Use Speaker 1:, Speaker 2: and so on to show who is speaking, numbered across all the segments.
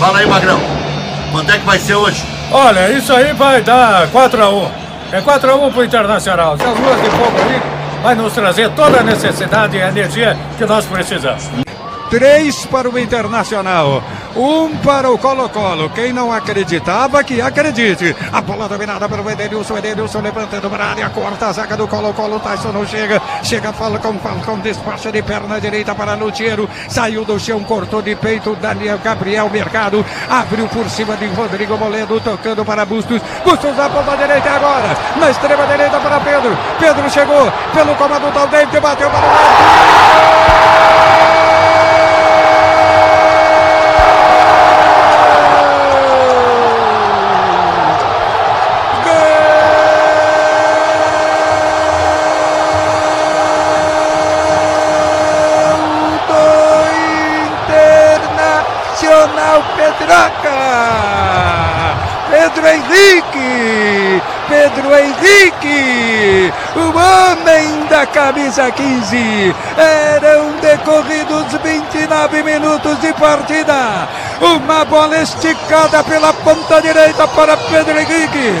Speaker 1: Fala aí, Magrão. Quanto é que vai ser hoje?
Speaker 2: Olha, isso aí vai dar 4x1. É 4x1 pro Internacional. Essas ruas de fogo aí vai nos trazer toda a necessidade e a energia que nós precisamos.
Speaker 3: Três para o Internacional, um para o Colo-Colo. Quem não acreditava, que acredite. A bola dominada pelo Edenilson. Edenilson levantando para a área, corta a zaga do Colo-Colo. Tyson não chega. Chega Falcão, Falcão despacha de perna direita para Lutiero. Saiu do chão, cortou de peito. Daniel Gabriel Mercado. Abriu por cima de Rodrigo Moledo, tocando para Bustos. Bustos na ponta direita agora. Na extrema direita para Pedro. Pedro chegou pelo comando do Dente, bateu para o lado. Pedro Henrique! Pedro Henrique! O homem da camisa 15! Eram decorridos 29 minutos de partida! Uma bola esticada pela ponta direita para Pedro Henrique!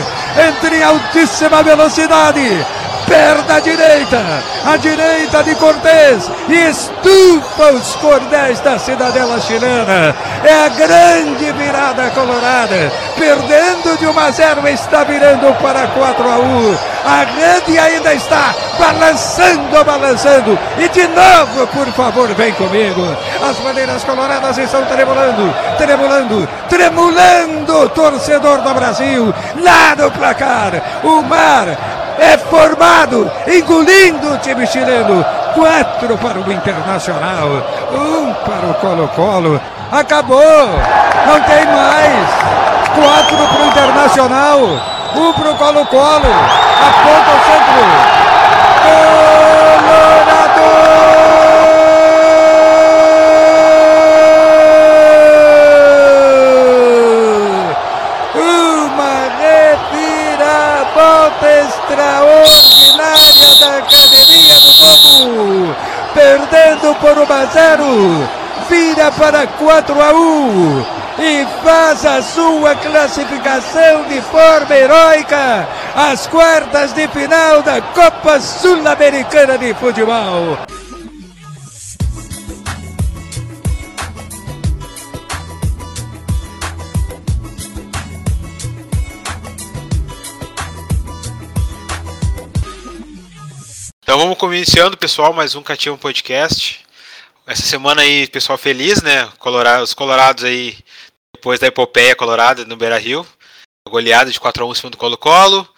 Speaker 3: Entre altíssima velocidade! perna direita, a direita de Cortés e estufa os cordéis da cidadela chilena. É a grande virada colorada, perdendo de 1 a 0, está virando para 4 a 1. A rede ainda está balançando, balançando. E de novo, por favor, vem comigo. As bandeiras coloradas estão tremulando, tremulando, tremulando. Torcedor do Brasil, lá no placar. O mar é formado, engolindo o time chileno. Quatro para o Internacional, um para o Colo-Colo. Acabou, não tem mais. Quatro para o Internacional, um para o Colo-Colo. Aponta o centro. extraordinária da Academia do Povo, perdendo por 1 a 0, vira para 4 a 1 e faz a sua classificação de forma heróica às quartas de final da Copa Sul-Americana de Futebol.
Speaker 4: Então vamos iniciando, pessoal, mais um Cativo Podcast. Essa semana aí, pessoal feliz, né? Colorado, os colorados aí, depois da epopeia colorada no Beira-Rio. Goleada de 4x1 em cima do Colo-Colo.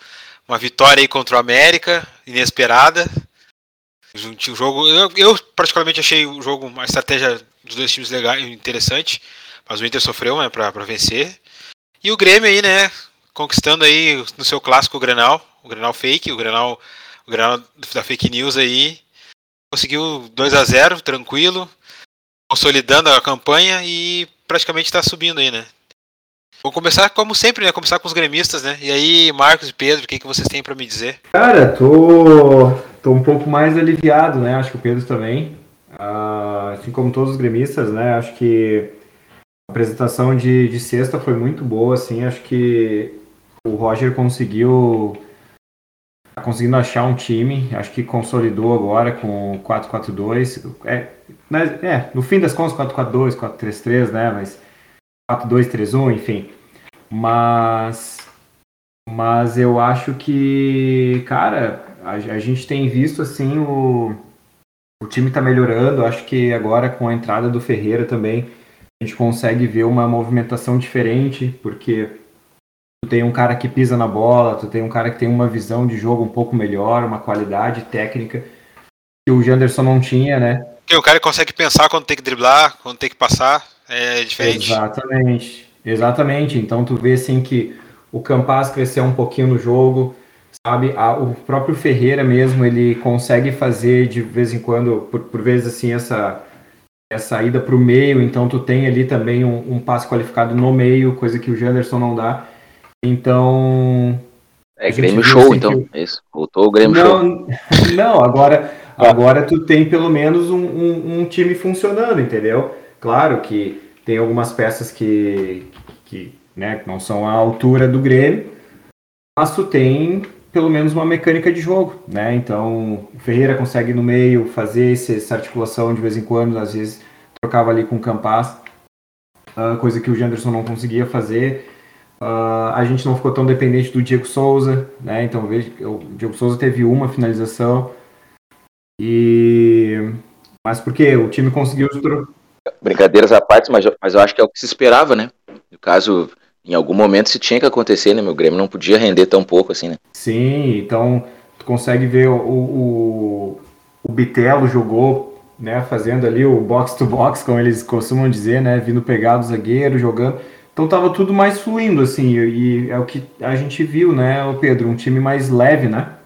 Speaker 4: Uma vitória aí contra o América, inesperada. Um jogo, eu, eu particularmente achei o jogo, uma estratégia dos dois times legal, interessante. Mas o Inter sofreu né, para vencer. E o Grêmio aí, né? Conquistando aí no seu clássico o Grenal, o Grenal fake, o Grenal o Granal da fake news aí conseguiu 2 a 0 tranquilo, consolidando a campanha e praticamente está subindo aí, né? Vou começar como sempre, né? Começar com os gremistas, né? E aí, Marcos e Pedro, o que, que vocês têm para me dizer?
Speaker 5: Cara, tô, tô um pouco mais aliviado, né? Acho que o Pedro também. Uh, assim como todos os gremistas, né? Acho que a apresentação de, de sexta foi muito boa, assim. Acho que o Roger conseguiu conseguindo achar um time, acho que consolidou agora com 4-4-2. É, né, é, no fim das contas, 4-4-2, 4-3-3, né? Mas 4-2-3-1, enfim. Mas, mas eu acho que, cara, a, a gente tem visto assim o, o time tá melhorando. Acho que agora com a entrada do Ferreira também a gente consegue ver uma movimentação diferente, porque tu tem um cara que pisa na bola, tu tem um cara que tem uma visão de jogo um pouco melhor, uma qualidade técnica que o Janderson não tinha, né?
Speaker 4: Que o cara consegue pensar quando tem que driblar, quando tem que passar, é diferente.
Speaker 5: Exatamente, exatamente. Então tu vê assim que o Campas cresceu um pouquinho no jogo, sabe? A, o próprio Ferreira mesmo, ele consegue fazer de vez em quando, por, por vezes assim, essa, essa ida para o meio, então tu tem ali também um, um passe qualificado no meio, coisa que o Janderson não dá. Então.
Speaker 6: É Grêmio Show, assim então. Que... Isso. Voltou o Grêmio
Speaker 5: não,
Speaker 6: Show.
Speaker 5: Não, agora, agora tu tem pelo menos um, um, um, time funcionando, entendeu? Claro que tem algumas peças que, que né, não são à altura do Grêmio, mas tu tem pelo menos uma mecânica de jogo, né? Então o Ferreira consegue no meio fazer essa articulação de vez em quando, às vezes trocava ali com o Campas, uh, coisa que o Janderson não conseguia fazer. Uh, a gente não ficou tão dependente do Diego Souza, né? Então veja, o Diego Souza teve uma finalização e mas porque o time conseguiu
Speaker 6: brincadeiras à parte, mas, mas eu acho que é o que se esperava, né? No caso, em algum momento se tinha que acontecer, né? Meu Grêmio não podia render tão pouco assim, né?
Speaker 5: Sim, então tu consegue ver o, o, o Bitelo jogou, né? Fazendo ali o box to box, como eles costumam dizer, né? Vindo pegar do zagueiro, jogando. Então tava tudo mais fluindo, assim, e é o que a gente viu, né, o Pedro? Um time mais leve, né?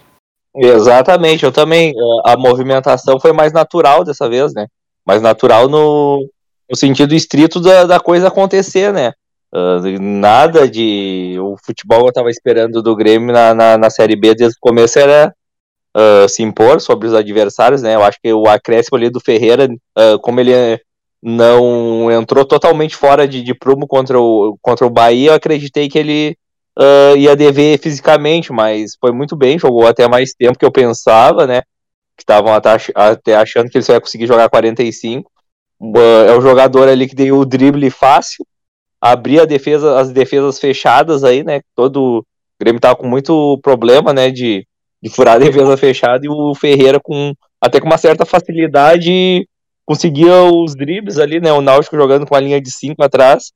Speaker 7: Exatamente, eu também. A movimentação foi mais natural dessa vez, né? Mais natural no, no sentido estrito da, da coisa acontecer, né? Uh, nada de. O futebol eu estava esperando do Grêmio na, na, na, Série B desde o começo era uh, se impor sobre os adversários, né? Eu acho que o acréscimo ali do Ferreira, uh, como ele não entrou totalmente fora de, de prumo contra o, contra o Bahia, eu acreditei que ele ia dever fisicamente, mas foi muito bem, jogou até mais tempo que eu pensava, né? Que estavam até achando que ele só ia conseguir jogar 45. é o jogador ali que deu o drible fácil abrir a defesa, as defesas fechadas aí, né? Todo o Grêmio tava com muito problema, né? De, de furar a defesa fechada e o Ferreira com até com uma certa facilidade conseguia os dribles ali, né? O Náutico jogando com a linha de 5 atrás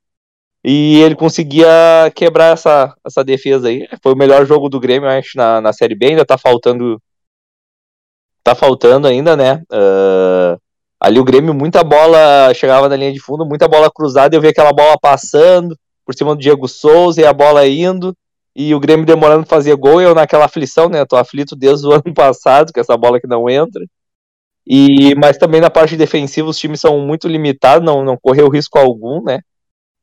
Speaker 7: e ele conseguia quebrar essa, essa defesa aí. Foi o melhor jogo do Grêmio, acho, na, na Série B. Ainda tá faltando. Tá faltando ainda, né? Uh, Ali o Grêmio, muita bola chegava na linha de fundo, muita bola cruzada, eu vi aquela bola passando por cima do Diego Souza e a bola indo, e o Grêmio demorando para fazer gol, eu naquela aflição, né? Tô aflito desde o ano passado, com essa bola que não entra. E, mas também na parte defensiva os times são muito limitados, não, não correu risco algum, né?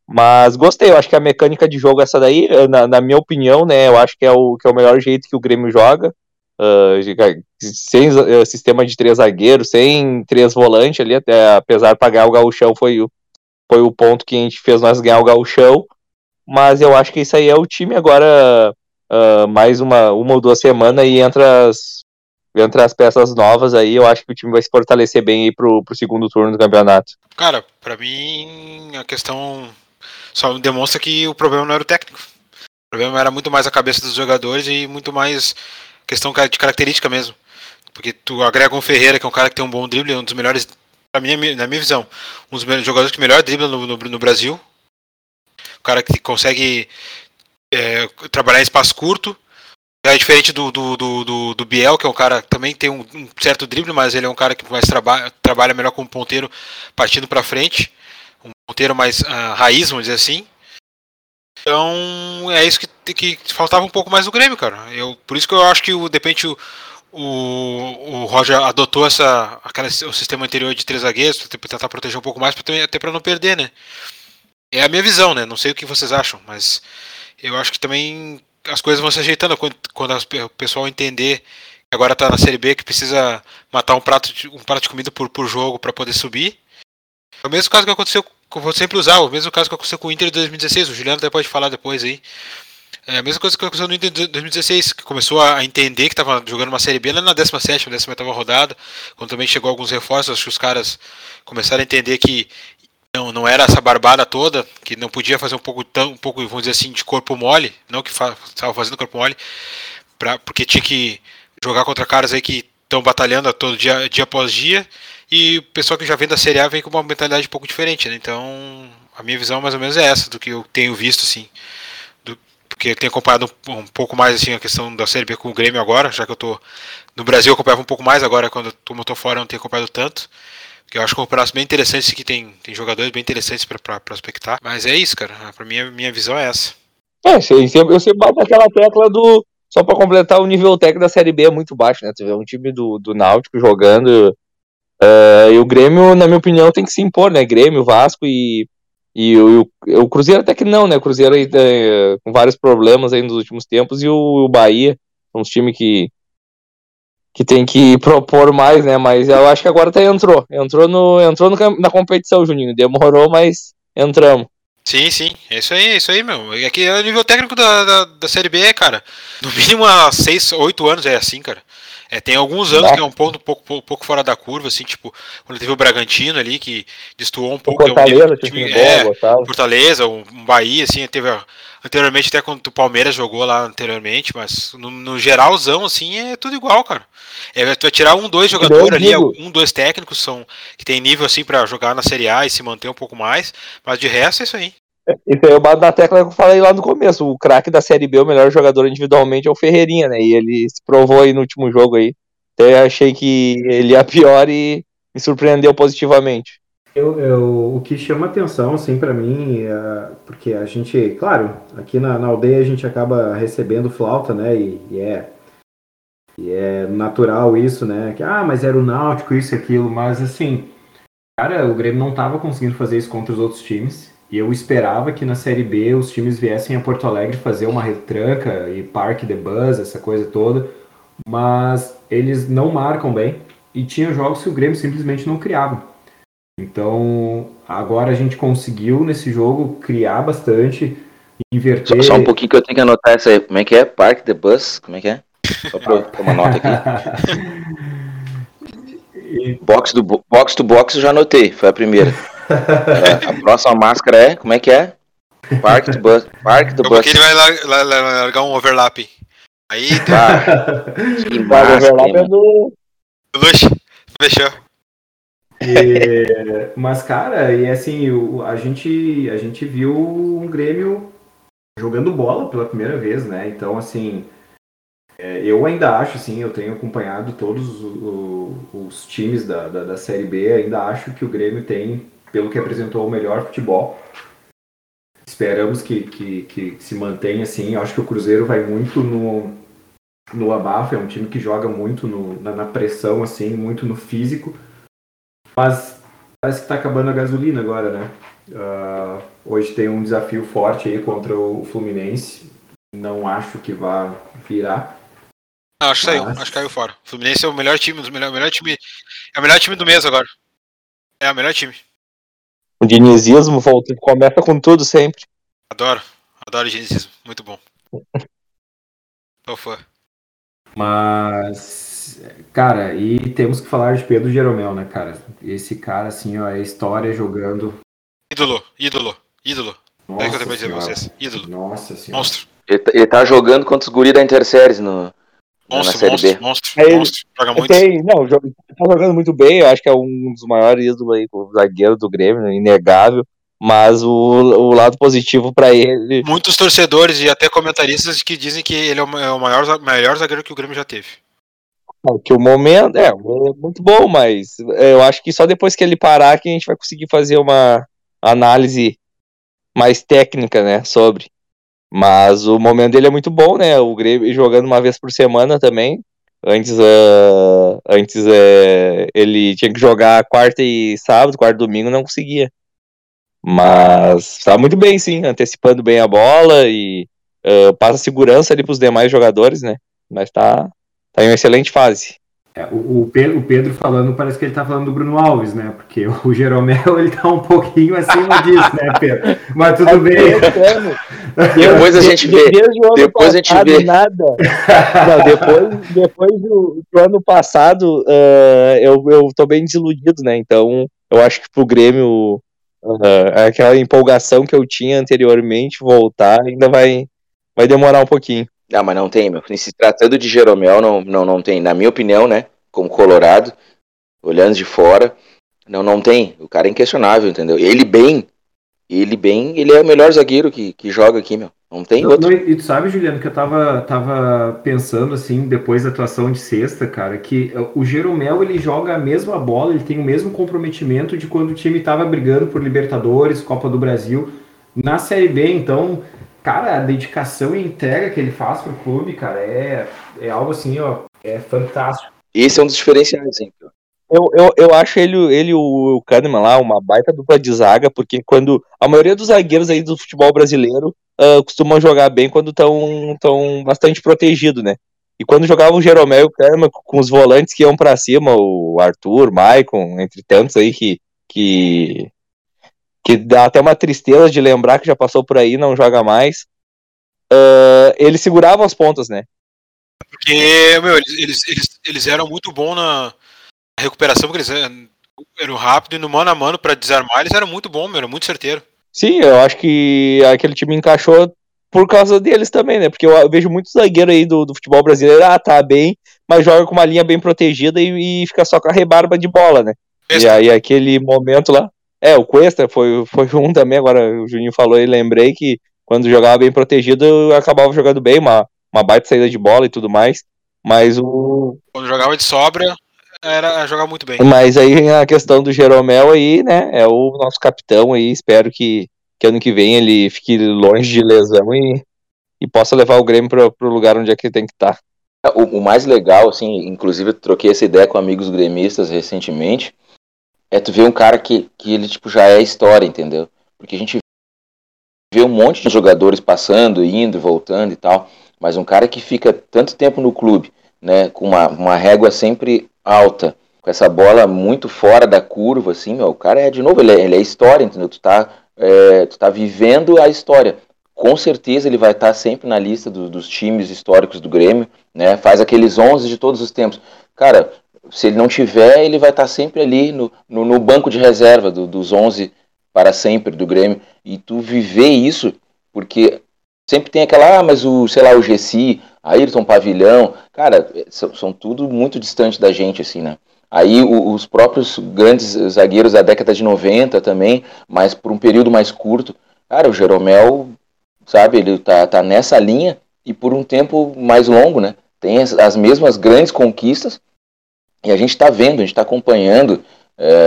Speaker 7: Mas gostei, eu acho que a mecânica de jogo essa daí, na, na minha opinião, né? Eu acho que é, o, que é o melhor jeito que o Grêmio joga. Uh, sem uh, sistema de três zagueiros, sem três volantes ali, até apesar de pagar o gauchão foi o, foi o ponto que a gente fez nós ganhar o gauchão, mas eu acho que isso aí é o time agora uh, mais uma, uma ou duas semanas e entra as, entre as peças novas aí, eu acho que o time vai se fortalecer bem aí pro, pro segundo turno do campeonato.
Speaker 4: Cara, para mim a questão só demonstra que o problema não era o técnico. O problema era muito mais a cabeça dos jogadores e muito mais questão de característica mesmo. Porque tu agrega um Ferreira, que é um cara que tem um bom drible, um dos melhores, pra mim, na minha visão, um dos jogadores que melhor dribla no, no, no Brasil. Um cara que consegue é, trabalhar em espaço curto. É diferente do, do, do, do, Biel, que é um cara que também tem um, um, certo drible, mas ele é um cara que mais traba trabalha melhor como ponteiro partindo para frente. Um ponteiro mais uh, raiz, vamos dizer assim. Então é isso que, que faltava um pouco mais do Grêmio, cara. Eu, por isso que eu acho que o, de repente o, o, o Roger adotou essa, aquela, o sistema anterior de três zagueiros para tentar proteger um pouco mais, até para não perder, né? É a minha visão, né? Não sei o que vocês acham, mas eu acho que também as coisas vão se ajeitando quando, quando o pessoal entender que agora está na Série B, que precisa matar um prato de, um prato de comida por, por jogo para poder subir. É o mesmo caso que aconteceu eu vou sempre usar o mesmo caso que aconteceu com o Inter de 2016, o Juliano até pode falar depois aí. É a mesma coisa que aconteceu no Inter de 2016, que começou a entender que estava jogando uma Série B lá na 17ª, 18 rodada, quando também chegou alguns reforços, acho que os caras começaram a entender que não, não era essa barbada toda, que não podia fazer um pouco, tão, um pouco vamos dizer assim, de corpo mole, não que estava fazendo corpo mole, pra, porque tinha que jogar contra caras aí que estão batalhando todo dia, dia após dia, e o pessoal que já vem da Série A vem com uma mentalidade um pouco diferente, né? Então, a minha visão mais ou menos é essa, do que eu tenho visto, assim. Do, porque eu tenho acompanhado um, um, pouco mais, assim, a questão da Série B com o Grêmio agora, já que eu tô... No Brasil eu acompanhava um pouco mais, agora quando eu tô fora eu não tenho acompanhado tanto. Porque eu acho que é um campeonato bem interessante, que tem, tem jogadores bem interessantes para prospectar. Mas é isso, cara. Pra mim, a minha visão é essa.
Speaker 7: É, eu sempre, bato aquela tecla do. Só para completar, o nível técnico da Série B é muito baixo, né? Tu vê um time do, do Náutico jogando Uh, e o Grêmio, na minha opinião, tem que se impor, né? Grêmio, Vasco e, e o, o Cruzeiro até que não, né? O Cruzeiro aí, é, com vários problemas aí nos últimos tempos e o, o Bahia, uns times que, que tem que propor mais, né? Mas eu acho que agora até entrou. Entrou, no, entrou no, na competição, Juninho. Demorou, mas entramos.
Speaker 4: Sim, sim, é isso aí, é isso aí, meu. É que é o nível técnico da, da, da Série B, cara. No mínimo há 6, 8 anos é assim, cara. É, tem alguns anos
Speaker 7: Bah.
Speaker 4: que é um ponto um pouco, um pouco fora da curva, assim, tipo, quando teve o Bragantino ali, que destoou um
Speaker 7: O
Speaker 4: pouco. é um
Speaker 7: Fortaleza,
Speaker 4: nível-
Speaker 7: time
Speaker 4: time-
Speaker 7: bom,
Speaker 4: é,
Speaker 7: gostava.
Speaker 4: Fortaleza, um um Bahia, assim, teve a- anteriormente até quando o Palmeiras jogou lá anteriormente, mas no, no geralzão, assim, é tudo igual, cara. É, tu vai tirar um, dois jogadores ali, um, dois técnicos são que tem nível assim pra jogar na Série A e se manter um pouco mais, mas de resto é isso aí.
Speaker 7: Isso aí eu bato na tecla que eu falei lá no começo. O craque da Série B, o melhor jogador individualmente é o Ferreirinha, né? E ele se provou aí no último jogo aí. Até achei que ele ia pior e me surpreendeu positivamente.
Speaker 5: Eu, eu- o que chama atenção, assim, para mim, é, porque a gente, claro, aqui na, na aldeia a gente acaba recebendo flauta, né, e, e é, e é natural isso, né, que, ah, mas era o Náutico, isso e aquilo, mas, assim, cara, o Grêmio não tava conseguindo fazer isso contra os outros times, e eu esperava que na Série B os times viessem a Porto Alegre fazer uma retranca e Parque de Buzz, essa coisa toda, mas eles não marcam bem, e tinha jogos que o Grêmio simplesmente não criava. Então, agora a gente conseguiu nesse jogo criar bastante,
Speaker 6: Só,
Speaker 5: inverter.
Speaker 6: só um pouquinho que eu tenho que anotar essa aí. Como é que é? Park the Bus? Como é que é? Só pra eu tomar nota aqui.
Speaker 5: E-
Speaker 6: Box do bo- box to box eu já anotei, foi a primeira. É, a próxima máscara é, como é que é? Park the Bus. Park the
Speaker 4: Como
Speaker 6: Bus.
Speaker 4: ele vai lar- lar- lar- largar um overlap. Aí,
Speaker 6: Ah, que máscara,
Speaker 7: overlap é do.
Speaker 4: Luxo, fechou.
Speaker 5: Mas, cara, e assim, a gente, a gente viu um Grêmio jogando bola pela primeira vez, né? Então, assim, é, eu ainda acho, assim, eu tenho acompanhado todos os times da, da, da Série B, ainda acho que o Grêmio tem, pelo que apresentou, o melhor futebol. Esperamos que, que, que se mantenha assim. Eu acho que o Cruzeiro vai muito no, no abafo, é um time que joga muito no- na, na pressão, assim, muito no físico. Mas parece que está acabando a gasolina agora, né? Ah, hoje tem um desafio forte aí contra o Fluminense. Não acho que vá virar.
Speaker 4: Não, acho que saiu, acho que caiu fora. O Fluminense é o melhor time, dos melhor, melhor time. É o melhor time do mês agora. É o melhor time.
Speaker 7: O dinizismo volta, começa com tudo sempre.
Speaker 4: Adoro. Adoro o genesismo. Muito bom. Tô fã.
Speaker 5: Mas, cara, e temos que falar de Pedro Jeromel, né, cara? Esse cara, assim, ó, é história jogando.
Speaker 4: Ídolo, ídolo, ídolo. É o que eu
Speaker 5: Nossa
Speaker 4: tenho dizer pra vocês. Ídolo.
Speaker 5: Nossa senhora.
Speaker 4: Monstro.
Speaker 6: Ele, tá- ele tá jogando contra os guris da Interséries no, na
Speaker 4: Monstro,
Speaker 6: Série
Speaker 4: monstro,
Speaker 6: B.
Speaker 4: monstro,
Speaker 7: ele-
Speaker 4: monstro. Joga muito.
Speaker 7: Tem, não, joga- tá jogando muito bem, eu acho que é um dos maiores ídolos aí, o zagueiro do Grêmio, né, inegável. Mas o, o lado positivo pra ele.
Speaker 4: Muitos torcedores e até comentaristas que dizem que ele é o é maior, melhor zagueiro que o Grêmio já teve.
Speaker 7: Que o momento é, é muito bom, mas é, eu acho que só depois que ele parar que a gente vai conseguir fazer uma análise mais técnica, né, sobre. Mas o momento dele é muito bom, né? O Grêmio jogando uma vez por semana também. Antes, ah, antes é, ele tinha que jogar quarta e sábado, quarta e domingo, não conseguia. Mas tá muito bem, sim, antecipando bem a bola e ah, passa segurança ali pros demais jogadores, né? Mas tá, tá em uma excelente fase.
Speaker 5: É, o, o Pe- o Pedro falando, parece que ele tá falando do Bruno Alves, né? Porque o Jeromel, ele tá um pouquinho acima disso, né, Pedro? Mas tudo bem.
Speaker 6: Depois a gente vê.
Speaker 7: O
Speaker 6: Depois a gente
Speaker 7: passado,
Speaker 6: vê.
Speaker 7: Nada. Não, depois, depois do, do ano passado, ah, eu, eu tô bem desiludido, né? Então, eu acho que pro Grêmio, ah, aquela empolgação que eu tinha anteriormente voltar ainda vai, vai demorar um pouquinho.
Speaker 6: Não, mas não tem, meu. Se tratando de Jeromel, não, não, não tem. Na minha opinião, né? Como Colorado, olhando de fora, não, não tem. O cara é inquestionável, entendeu? Ele bem, ele bem, ele é o melhor zagueiro que, que joga aqui, meu. Não tem
Speaker 5: Não,
Speaker 6: outro.
Speaker 5: não, e tu sabe, Juliano, que eu tava, tava pensando assim, depois da atuação de sexta, cara, que o Jeromel ele joga a mesma bola, ele tem o mesmo comprometimento de quando o time tava brigando por Libertadores, Copa do Brasil. Na Série B, então, cara, a dedicação e entrega que ele faz pro clube, cara, é, é algo assim, ó, é fantástico.
Speaker 6: Esse é um dos diferenciais, hein?
Speaker 7: Eu, eu, eu acho ele, ele o Kahneman lá uma baita dupla de zaga, porque quando a maioria dos zagueiros aí do futebol brasileiro ah, costumam jogar bem quando estão tão bastante protegidos, né? E quando jogava o Jeromel e o Kahneman com os volantes que iam pra cima, o Arthur, Maicon, entre tantos aí que, que, que dá até uma tristeza de lembrar que já passou por aí, não joga mais. Uh, ele segurava as pontas, né?
Speaker 4: Porque, meu, eles, eles, eles, eles eram muito bons na recuperação, porque eles eram, eram rápidos e no mano a mano para desarmar, eles eram muito bons, meu, era muito certeiro.
Speaker 7: Sim, eu acho que aquele time encaixou por causa deles também, né? Porque eu, vejo muitos zagueiros aí do, do, futebol brasileiro, ah, tá bem, mas joga com uma linha bem protegida e, e fica só com a rebarba de bola, né? E aí aquele momento lá. É, o Cuesta foi, foi um também, agora o Juninho falou e lembrei que quando jogava bem protegido, eu acabava jogando bem, uma, uma baita saída de bola e tudo mais. Mas o.
Speaker 4: Quando jogava de sobra, era jogar muito bem.
Speaker 7: Mas aí a questão do Jeromel aí, né? É o nosso capitão aí. Espero que, que ano que vem ele fique longe de lesão e, e possa levar o Grêmio para o lugar onde é que tem que estar.
Speaker 6: Tá. O, o, mais legal, assim, inclusive eu troquei essa ideia com amigos gremistas recentemente, é tu ver um cara que, que ele tipo, já é história, entendeu? Porque a gente vê um monte de jogadores passando, indo, voltando e tal, mas um cara que fica tanto tempo no clube, né, com uma, uma régua sempre alta, com essa bola muito fora da curva, assim, meu, o cara é, de novo, ele é, ele é história, entendeu? Tu tá, é, tu tá vivendo a história. Com certeza ele vai estar tá sempre na lista do, dos times históricos do Grêmio, né? Faz aqueles 11 de todos os tempos. Cara, se ele não tiver, ele vai estar tá sempre ali no, no, no banco de reserva do, dos 11 para sempre do Grêmio. E tu viver isso, porque sempre tem aquela, ah, mas o, sei lá, o Gessi, Ayrton Pavilhão, cara, são, são tudo muito distante da gente, assim, né? Aí o, os próprios grandes zagueiros da década de 90 também, mas por um período mais curto. Cara, o Jeromel, sabe, ele tá, tá nessa linha e por um tempo mais longo, né? Tem as, as mesmas grandes conquistas e a gente está vendo, a gente está acompanhando. É,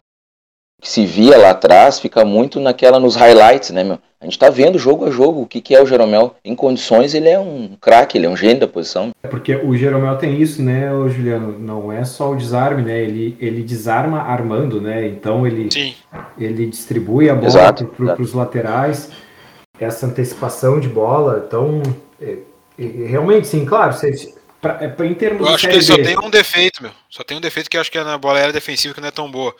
Speaker 6: que se via lá atrás fica muito naquela nos highlights, né, meu? A gente tá vendo jogo a jogo o que, que é o Jeromel. Em condições, ele é um craque, ele é um gênio da posição.
Speaker 5: É porque o Jeromel tem isso, né, Juliano? Não é só o desarme, né? Ele, ele desarma armando, né? Então ele,
Speaker 4: Sim.
Speaker 5: ele distribui a bola para os laterais, essa antecipação de bola. Então, é, é, realmente, sim, claro, você, pra, é, pra, em termos
Speaker 4: Eu
Speaker 5: de
Speaker 4: acho que ele só tem um defeito, meu. Só tem um defeito que eu acho que é na bola aérea defensiva que não é tão boa.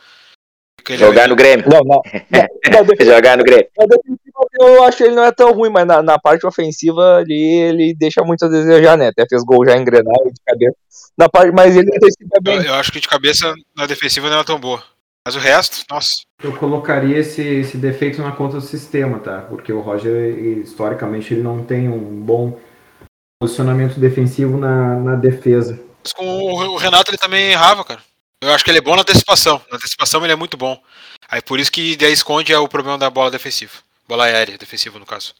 Speaker 4: Ele
Speaker 6: Jogar no Grêmio.
Speaker 7: Não, não. não, não
Speaker 6: Jogar no Grêmio.
Speaker 7: Na defensiva, eu acho que ele não é tão ruim, mas na, na parte ofensiva ali ele deixa muito a desejar, né? Até fez gol já em Grenal de cabeça. Na parte, mas ele antecipa bem.
Speaker 4: Eu, eu acho que de cabeça na defensiva não é tão boa. Mas o resto, nossa.
Speaker 5: Eu colocaria esse, esse defeito na conta do sistema, tá? Porque o Roger, historicamente, ele não tem um bom posicionamento defensivo na, na defesa.
Speaker 4: Mas com o Renato ele também errava, cara. Eu acho que ele é bom na antecipação. Na antecipação ele é muito bom. Aí por isso que daí esconde é o problema da bola defensiva. Bola aérea, defensiva no caso.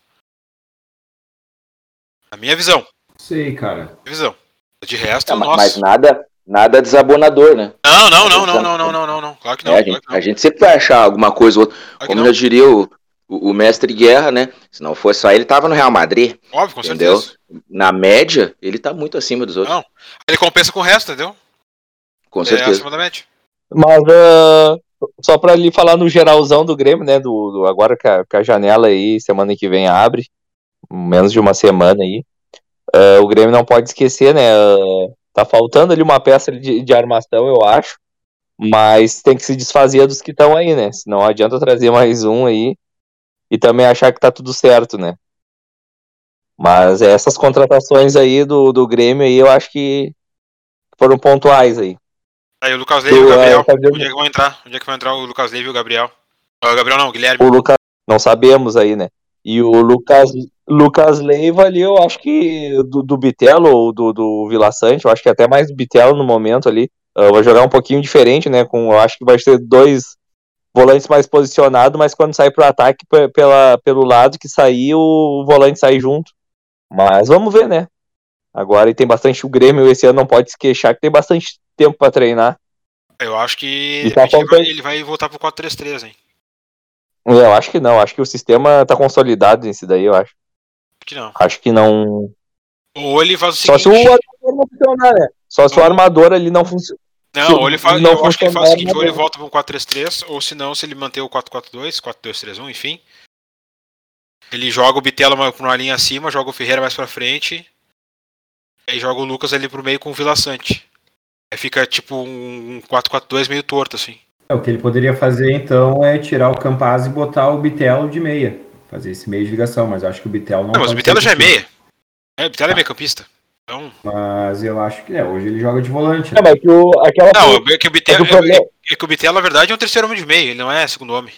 Speaker 4: Na minha visão.
Speaker 5: Sei, cara.
Speaker 4: Minha visão. De resto,
Speaker 6: ma-
Speaker 4: nossa.
Speaker 6: mas nada, nada desabonador, né?
Speaker 4: Não, não, não, não, não, não, não, não, não. Claro que não.
Speaker 6: É, a, gente,
Speaker 4: que não.
Speaker 6: a gente sempre vai achar alguma coisa ou outra.
Speaker 4: Claro
Speaker 6: Como já diria o, o, o mestre Guerra, né? Se não fosse só ele, tava no Real Madrid.
Speaker 4: Óbvio, com
Speaker 6: entendeu?
Speaker 4: certeza.
Speaker 6: Na média, ele tá muito acima dos outros.
Speaker 4: Não. Ele compensa com o resto, entendeu?
Speaker 6: Com
Speaker 4: É
Speaker 6: certeza.
Speaker 4: acima da média.
Speaker 7: Mas ah, só pra lhe falar no geralzão do Grêmio, né? Do, do- agora que a, que a janela aí, semana que vem abre, menos de uma semana aí. ah, o Grêmio não pode esquecer, né? ah, tá faltando ali uma peça de, de armação, eu acho. Mas tem que se desfazer dos que estão aí, né? Senão adianta trazer mais um aí e também achar que tá tudo certo, né? Mas essas contratações aí do, do Grêmio aí, eu acho que foram pontuais aí.
Speaker 4: Aí o Lucas Leiva e o
Speaker 7: Do,
Speaker 4: Gabriel.
Speaker 7: Fabiano-
Speaker 4: Onde é que vão entrar? Onde é que vão entrar o Lucas Leiva e o Gabriel? Ah, O Gabriel não, o Guilherme.
Speaker 7: o Lucas, não sabemos aí, né? E o Lucas, Lucas Leiva ali, eu acho que do, do Bitelo ou do, do Vila Sante, eu acho que até mais do Bitelo no momento ali, ah, vai jogar um pouquinho diferente, né? Com, eu acho que vai ser dois volantes mais posicionados, mas quando sair pro ataque pe- pela, pelo lado que sair, o volante sai junto. Mas vamos ver, né? Agora e tem bastante o Grêmio esse ano não pode se queixar que tem bastante tempo pra treinar.
Speaker 4: Eu acho que
Speaker 7: tá
Speaker 4: ele, vai, ele vai voltar pro 4-3-3, hein?
Speaker 7: Eu acho que não, acho que o sistema tá consolidado nesse daí, eu acho.
Speaker 4: Que não?
Speaker 7: Acho que não.
Speaker 4: Ou ele faz o
Speaker 7: Só
Speaker 4: seguinte.
Speaker 7: se o armador não funcionar, né? Só se o armador ali não funciona.
Speaker 4: Não, ou ele faz,
Speaker 7: não
Speaker 4: eu acho que ele faz o seguinte, ou ele
Speaker 7: não.
Speaker 4: volta para um 4-3-3, ou se não, se ele manter o 4-4-2, 4-2-3-1, enfim. Ele joga o Bitelo com uma linha acima, joga o Ferreira mais pra frente, aí joga o Lucas ali pro meio com o Vila Sante. Aí fica tipo um 4-4-2 meio torto, assim.
Speaker 5: É, o que ele poderia fazer então é tirar o Campaz e botar o Bitelo de meia. Fazer esse meio de ligação, mas eu acho que o Bitelo não.
Speaker 4: Não, mas o Bitelo já é meia. É, o Bitelo é meio campista. Então.
Speaker 5: Mas eu acho que é, hoje ele joga de volante.
Speaker 7: É,
Speaker 5: Né?
Speaker 7: mas que o, aquela
Speaker 4: Não, é que o Bitelo.
Speaker 7: Problema-
Speaker 4: É, é que o Bitelo, na verdade, é um terceiro homem de meio, ele não é segundo homem.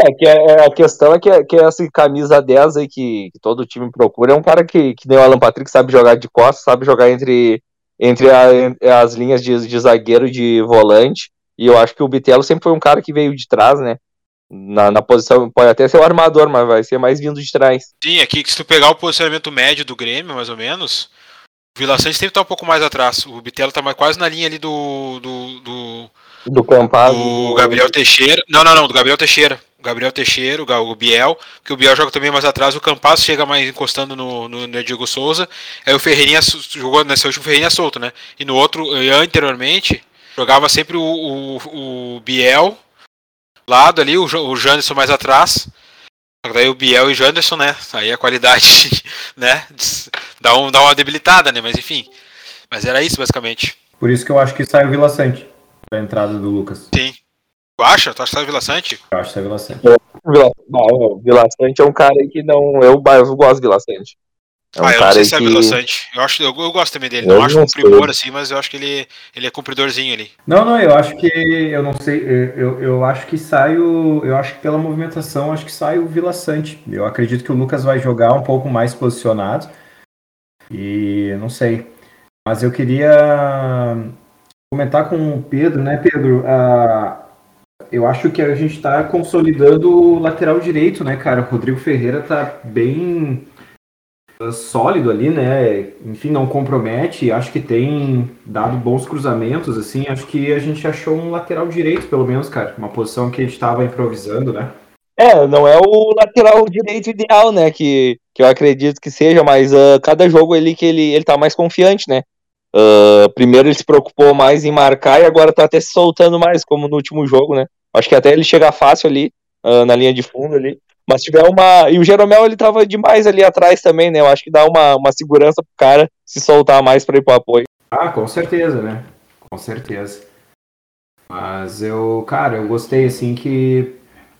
Speaker 7: É, que é- é a questão é que, que essa camisa 10 aí que, que todo time procura é um cara que, que nem o Alan Patrick sabe jogar de costas, sabe jogar entre, entre a- as linhas de, de zagueiro e de volante. E eu acho que o Bitelo sempre foi um cara que veio de trás, né? Na, na posição, pode até ser o armador, mas vai ser mais vindo de trás.
Speaker 4: Sim, aqui que se tu pegar o posicionamento médio do Grêmio, mais ou menos, o Vila Sante sempre tá um pouco mais atrás. O Bitelo tá mais, quase na linha ali do. do, do,
Speaker 7: Do Campaz.
Speaker 4: do Gabriel Teixeira. Não, não, não, do Gabriel Teixeira. O Gabriel Teixeira, o, Biel, que o Biel joga também mais atrás, o Campas chega mais encostando no, no, no Diego Souza. Aí o Ferreirinha jogou nesse último Ferreirinha solto, né? E no outro, anteriormente, jogava sempre o, o, o Biel lado ali, o, o Janderson mais atrás. Daí o Biel e o Janderson, né? Aí a qualidade, né? Dá, um, dá uma debilitada, né? Mas enfim. Mas era isso, basicamente.
Speaker 5: Por isso que eu acho que sai o Vila Sante pra entrada do Lucas.
Speaker 4: Sim. Tu acha? Tu acha que sai o Vila Sante?
Speaker 5: Eu acho que sai o Vila Sante.
Speaker 7: Vila, não, o Vila Sante é um cara que não. Eu, eu gosto do Vila Sante. É um
Speaker 4: ah, eu não sei se é
Speaker 7: que.
Speaker 4: Vila Sante. Eu, acho, eu, eu gosto também dele.
Speaker 7: Eu
Speaker 4: Não acho
Speaker 7: não
Speaker 4: um primor assim, mas eu acho que ele, ele é cumpridorzinho ali.
Speaker 5: Não, não, eu acho que eu não sei, eu, eu acho que sai o, eu acho que pela movimentação, acho que sai o Vila Sante. Eu acredito que o Lucas vai jogar um pouco mais posicionado. E não sei. Mas eu queria comentar com o Pedro, né, Pedro? Ah, eu acho que a gente está consolidando o lateral direito, né, cara? O Rodrigo Ferreira tá bem ah, sólido ali, né? Enfim, não compromete. Acho que tem dado bons cruzamentos, assim. Acho que a gente achou um lateral direito, pelo menos, cara. Uma posição que a gente estava improvisando, né?
Speaker 7: É, não é o lateral direito ideal, né? Que, que eu acredito que seja, mas ah, cada jogo ali que ele, ele tá mais confiante, né? Ah, primeiro ele se preocupou mais em marcar e agora tá até se soltando mais, como no último jogo, né? Acho que até ele chega fácil ali, ah, na linha de fundo ali. Mas tiver uma. E o Jeromel ele tava demais ali atrás também, né? Eu acho que dá uma, uma segurança pro cara se soltar mais pra ir pro apoio.
Speaker 5: Ah, com certeza, né? Com certeza. Mas eu, cara, eu gostei, assim, que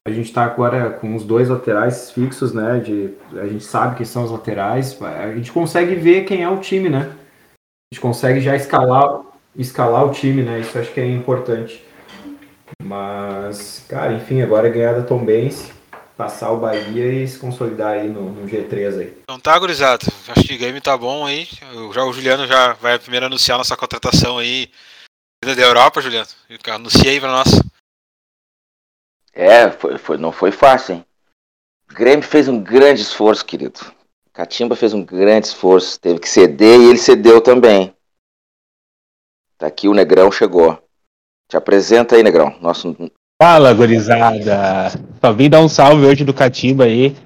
Speaker 5: a gente tá agora com os dois laterais fixos, né? De, a gente sabe quem são os laterais. A gente consegue ver quem é o time, né? A gente consegue já escalar, escalar o time, né? Isso acho que é importante. Mas, cara, enfim, agora é ganhar da Tom Benz, passar o Bahia e se consolidar aí no, no G3 aí.
Speaker 4: Então tá, gurizada. Acho que o game tá bom aí. Eu- já, o Juliano já vai primeiro anunciar nossa contratação aí da Europa, Juliano. Anuncia aí pra nós.
Speaker 6: É, foi, foi- não foi fácil, hein? O Grêmio fez um grande esforço, querido. Catimba fez um grande esforço. Teve que ceder e ele cedeu também. Tá aqui, o Negrão chegou. Te apresenta aí, Negrão. Nosso
Speaker 8: Fala, gurizada. Só vim dar um salve hoje do Catimba aí.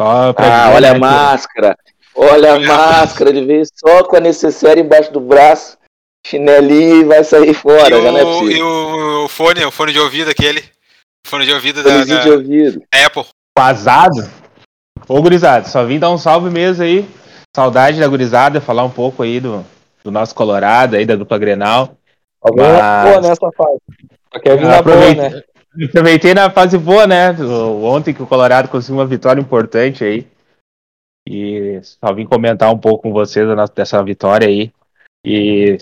Speaker 8: Só pra
Speaker 6: Ah, olha a
Speaker 8: né,
Speaker 6: máscara. Olha a máscara. Ele veio só com a necessária embaixo do braço, chinelinho e vai sair fora.
Speaker 4: e
Speaker 6: Já não é
Speaker 4: o, e o, o fone, o fone de ouvido aquele. O fone de ouvido da, da-
Speaker 6: de ouvido.
Speaker 4: Apple.
Speaker 8: Vazado. Ô, gurizada, só vim dar um salve mesmo aí. Saudade da gurizada, falar um pouco aí do, do nosso Colorado aí, da dupla Grenal.
Speaker 7: Alguém
Speaker 8: Mas-
Speaker 7: boa nessa fase. Só quer vir na boa,
Speaker 8: Aproveitei-
Speaker 7: né?
Speaker 8: Aproveitei na fase boa, né? Ontem que o Colorado conseguiu uma vitória importante aí. E só vim comentar um pouco com vocês dessa vitória aí. E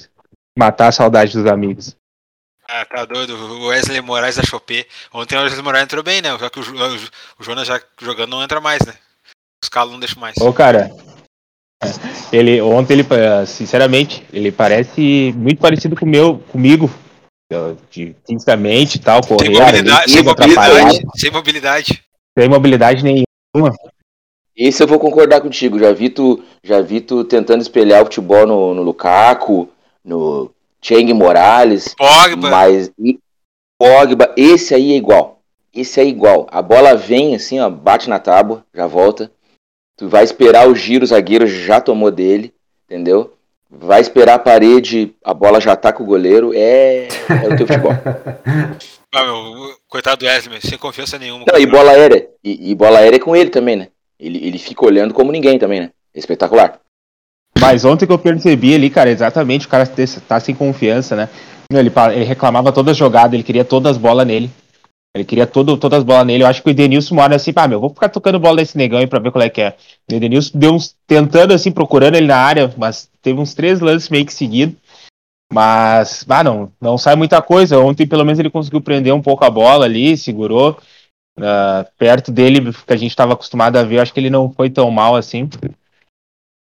Speaker 8: matar a saudade dos amigos.
Speaker 4: Ah, tá doido. O Wesley Moraes da Chopé. Ontem o Wesley Moraes entrou bem, né? Já que o, Ju- o Jonas já jogando não entra mais, né? Os calos não deixam mais.
Speaker 8: Ô, cara, ele ontem ele, eh, sinceramente, ele parece muito parecido com o meu, comigo, de fisicamente e tal,
Speaker 4: Sem
Speaker 8: correr,
Speaker 4: mobilidade, sem
Speaker 8: agressivo, atrapalhado,
Speaker 4: mobilidade, sem mobilidade.
Speaker 8: sem mobilidade nenhuma.
Speaker 6: Esse eu vou concordar contigo. Já vi tu, já vi tu tentando espelhar o futebol no, no Lukaku, no Cheng Morales,
Speaker 4: Pogba.
Speaker 6: mas Pogba, esse aí é igual. Esse é igual. A bola vem assim, ó, bate na tábua, já volta. Tu vai esperar o giro, o zagueiro já tomou dele, entendeu? Vai esperar a parede, a bola já tá com o goleiro. É, é o teu futebol.
Speaker 4: Ah, meu, coitado do Wesley, sem confiança nenhuma.
Speaker 6: Não, e bola aérea. E, e bola aérea é com ele também, né? Ele, ele fica olhando como ninguém também, né? Espetacular.
Speaker 8: Mas ontem que eu percebi ali, cara, exatamente, o cara te- tá sem confiança, né? Ele, ele reclamava todas as jogadas, ele queria todas as bolas nele. Ele queria todo, todas as bolas nele. Eu acho que o Edenilson mora assim, pá, meu, vou ficar tocando bola nesse negão aí pra ver qual é que é. O Edenilson deu uns, tentando assim, procurando ele na área, mas teve uns três lances meio que seguidos. Mas, ah, não, não sai muita coisa. Ontem, pelo menos, ele conseguiu prender um pouco a bola ali, segurou. Ah, perto dele, que a gente estava acostumado a ver, acho que ele não foi tão mal assim.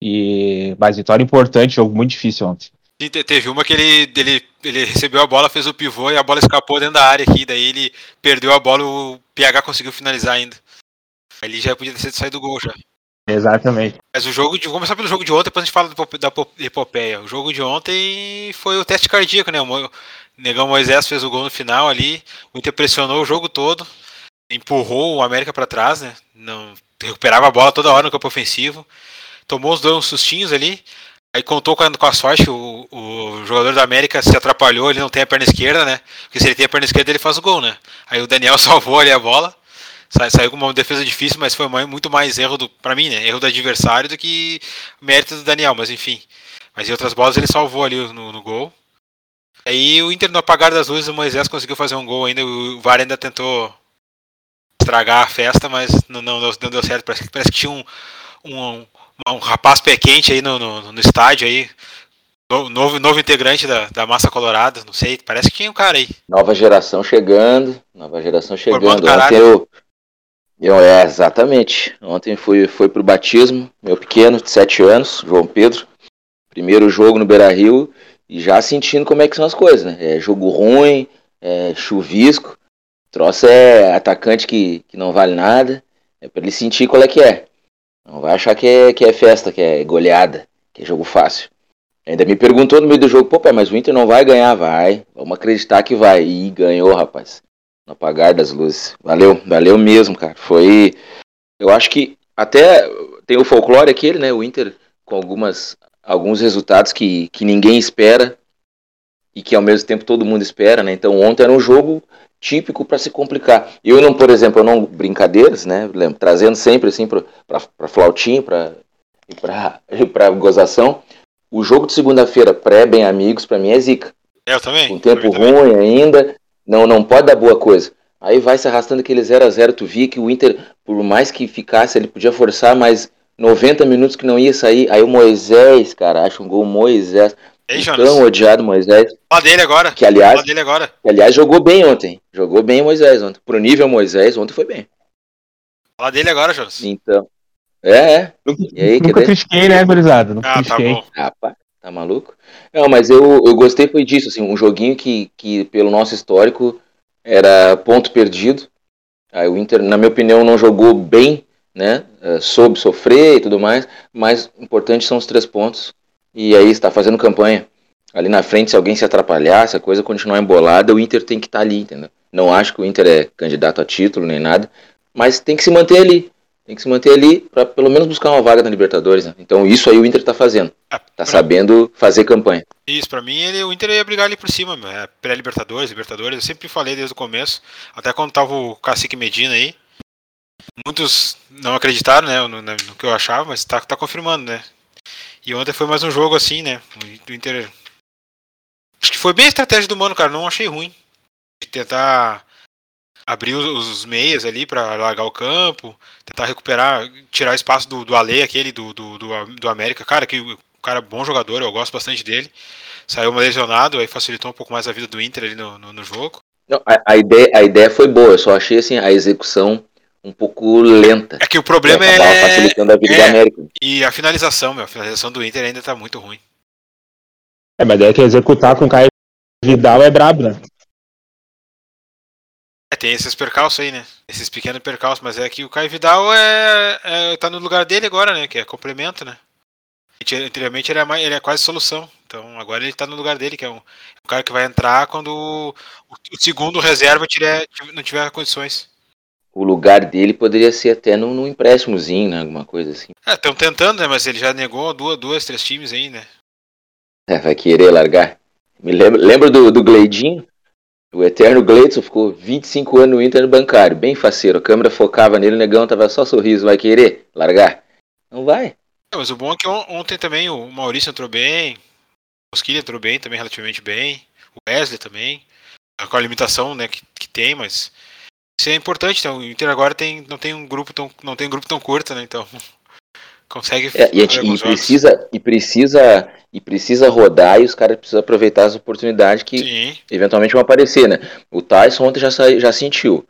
Speaker 8: E, mas vitória importante, jogo muito difícil ontem.
Speaker 4: Te- teve uma que ele, ele, ele recebeu a bola, fez o pivô e a bola escapou dentro da área aqui. Daí ele perdeu a bola, o PH conseguiu finalizar ainda. Ali já podia ter saído do gol já.
Speaker 8: Exatamente.
Speaker 4: Mas o jogo de. Vamos começar pelo jogo de ontem, depois a gente fala do da po- epopeia. O jogo de ontem foi o teste cardíaco, né? O Negão Moisés fez o gol no final ali. O Inter pressionou o jogo todo. Empurrou o América pra trás, né? Não, recuperava a bola toda hora no campo ofensivo. Tomou os dois uns sustinhos ali. Aí contou com a, com a sorte, o, o jogador da América se atrapalhou, ele não tem a perna esquerda, né? Porque se ele tem a perna esquerda, ele faz o gol, né? Aí o Daniel salvou ali a bola. Sa- Saiu com uma defesa difícil, mas foi muito mais erro do, pra mim, né? Erro do adversário do que mérito do Daniel, mas enfim. Mas em outras bolas ele salvou ali no, no gol. Aí o Inter no apagar das luzes, o Moisés conseguiu fazer um gol ainda. O VAR ainda tentou estragar a festa, mas não, não, não deu certo. Parece, parece que tinha um, um, um rapaz pé quente aí no, no, no estádio aí. No- Novo, novo integrante da, da massa colorada, não sei, parece que tinha um cara aí.
Speaker 6: Nova geração chegando, nova geração chegando. Ontem eu, eu, é, exatamente. Ontem fui, fui pro batismo, meu pequeno, de 7 anos, João Pedro. Primeiro jogo no Beira Rio e já sentindo como é que são as coisas, né? É jogo ruim, é chuvisco. Troço é atacante que, que não vale nada. É pra ele sentir qual é que é. Não vai achar que é, que é festa, que é goleada, que é jogo fácil. Ainda me perguntou no meio do jogo, pô, pai, mas o Inter não vai ganhar, vai. Vamos acreditar que vai. E ganhou, rapaz. No apagar das luzes. Valeu, valeu mesmo, cara. Foi. Eu acho que até tem o folclore aquele, né? O Inter com algumas, alguns resultados que, que ninguém espera e que ao mesmo tempo todo mundo espera, né? Então ontem era um jogo típico para se complicar. Eu não, por exemplo, eu não brincadeiras, né? Lembro, trazendo sempre assim para flautinho, para para gozação. O jogo de segunda-feira pré bem amigos para mim é zica.
Speaker 4: Eu também.
Speaker 6: Com tempo
Speaker 4: eu também.
Speaker 6: ruim ainda, não não pode dar boa coisa. Aí vai se arrastando aquele 0 a 0 tu via que o Inter, por mais que ficasse, ele podia forçar mais 90 minutos que não ia sair. Aí o Moisés, cara, acha um gol Moisés.
Speaker 4: Ei, Jonas.
Speaker 6: tão odiado Moisés,
Speaker 4: Fala dele agora.
Speaker 6: que aliás,
Speaker 4: Fala dele agora.
Speaker 6: que, aliás jogou bem ontem. Jogou bem Moisés ontem. Pro nível Moisés, ontem foi bem.
Speaker 4: Fala dele agora, Jonas.
Speaker 6: Então, é, é.
Speaker 8: Nunca,
Speaker 6: E aí,
Speaker 8: nunca critiquei, né, gurizada? Nunca
Speaker 4: Ah, tá
Speaker 8: critiquei.
Speaker 4: bom.
Speaker 6: Rapaz, tá maluco? Não, mas eu, eu gostei foi disso, assim, um joguinho que, que pelo nosso histórico era ponto perdido. Aí o Inter, na minha opinião, não jogou bem, né? eh, soube sofrer e tudo mais, mas o importante são os três pontos. E aí está fazendo campanha. Ali na frente, se alguém se atrapalhar, se a coisa continuar embolada, o Inter tem que estar ali, entendeu? Não acho que o Inter é candidato a título nem nada, mas tem que se manter ali. Tem que se manter ali para pelo menos buscar uma vaga na Libertadores. né? Então isso aí o Inter está fazendo.
Speaker 4: Ah,
Speaker 6: Tá
Speaker 4: pra-
Speaker 6: sabendo fazer campanha.
Speaker 4: Isso, pra mim ele, o Inter ia brigar ali por cima. É pré-Libertadores, Libertadores, eu sempre falei desde o começo, até quando tava o Cacique Medina aí. Muitos não acreditaram, né, no, no- que eu achava, mas tá, tá confirmando, né. E ontem foi mais um jogo assim, né, o Inter... Acho que foi bem a estratégia do Mano, cara, não achei ruim. De tentar abrir os, meias ali pra largar o campo, tentar recuperar, tirar espaço do, do Ale, aquele do, do, do, do América, cara, que o cara é bom jogador, eu gosto bastante dele. Saiu lesionado, aí facilitou um pouco mais a vida do Inter ali no, no, no jogo.
Speaker 6: Não, a, a ideia, a ideia foi boa, eu só achei assim, a execução um pouco lenta.
Speaker 4: É que o problema é.
Speaker 6: facilitando a vida
Speaker 4: é.
Speaker 6: do América.
Speaker 4: E a finalização, meu. A finalização do Inter ainda tá muito ruim.
Speaker 8: É, mas daí que executar com o Caio Vidal é brabo, né?
Speaker 4: É, tem esses percalços aí, né? Esses pequenos percalços, mas é que o Caio Vidal é, é- tá no lugar dele agora, né? Que é complemento, né? Anteriormente ele é, mais, ele é quase solução. Então agora ele tá no lugar dele, que é um, um cara que vai entrar quando o, o segundo reserva tiver, não tiver condições.
Speaker 6: O lugar dele poderia ser até num, num empréstimozinho, né? Alguma coisa assim.
Speaker 4: É, estão tentando, né? Mas ele já negou duas, duas, três times aí, né?
Speaker 6: É, vai querer largar. Me lembro, lembro do, do Gleidinho? O eterno Gleidson ficou 25 anos no Inter no bancário, bem faceiro. A câmera focava nele, o negão tava só sorriso. Vai querer largar? Não vai.
Speaker 4: É, mas o bom é que on- ontem também o Maurício entrou bem, o Mosquilha entrou bem, também relativamente bem. Wesley também. Com a limitação né, que, que tem, mas isso é importante. Então, o Inter agora tem, não tem um grupo tão, não tem um grupo tão curto, né? Então consegue.
Speaker 6: É, e, e precisa, e precisa e precisa rodar e os caras precisam aproveitar as oportunidades que
Speaker 4: Sim.
Speaker 6: eventualmente vão aparecer, né? O Tyson ontem já, já sentiu.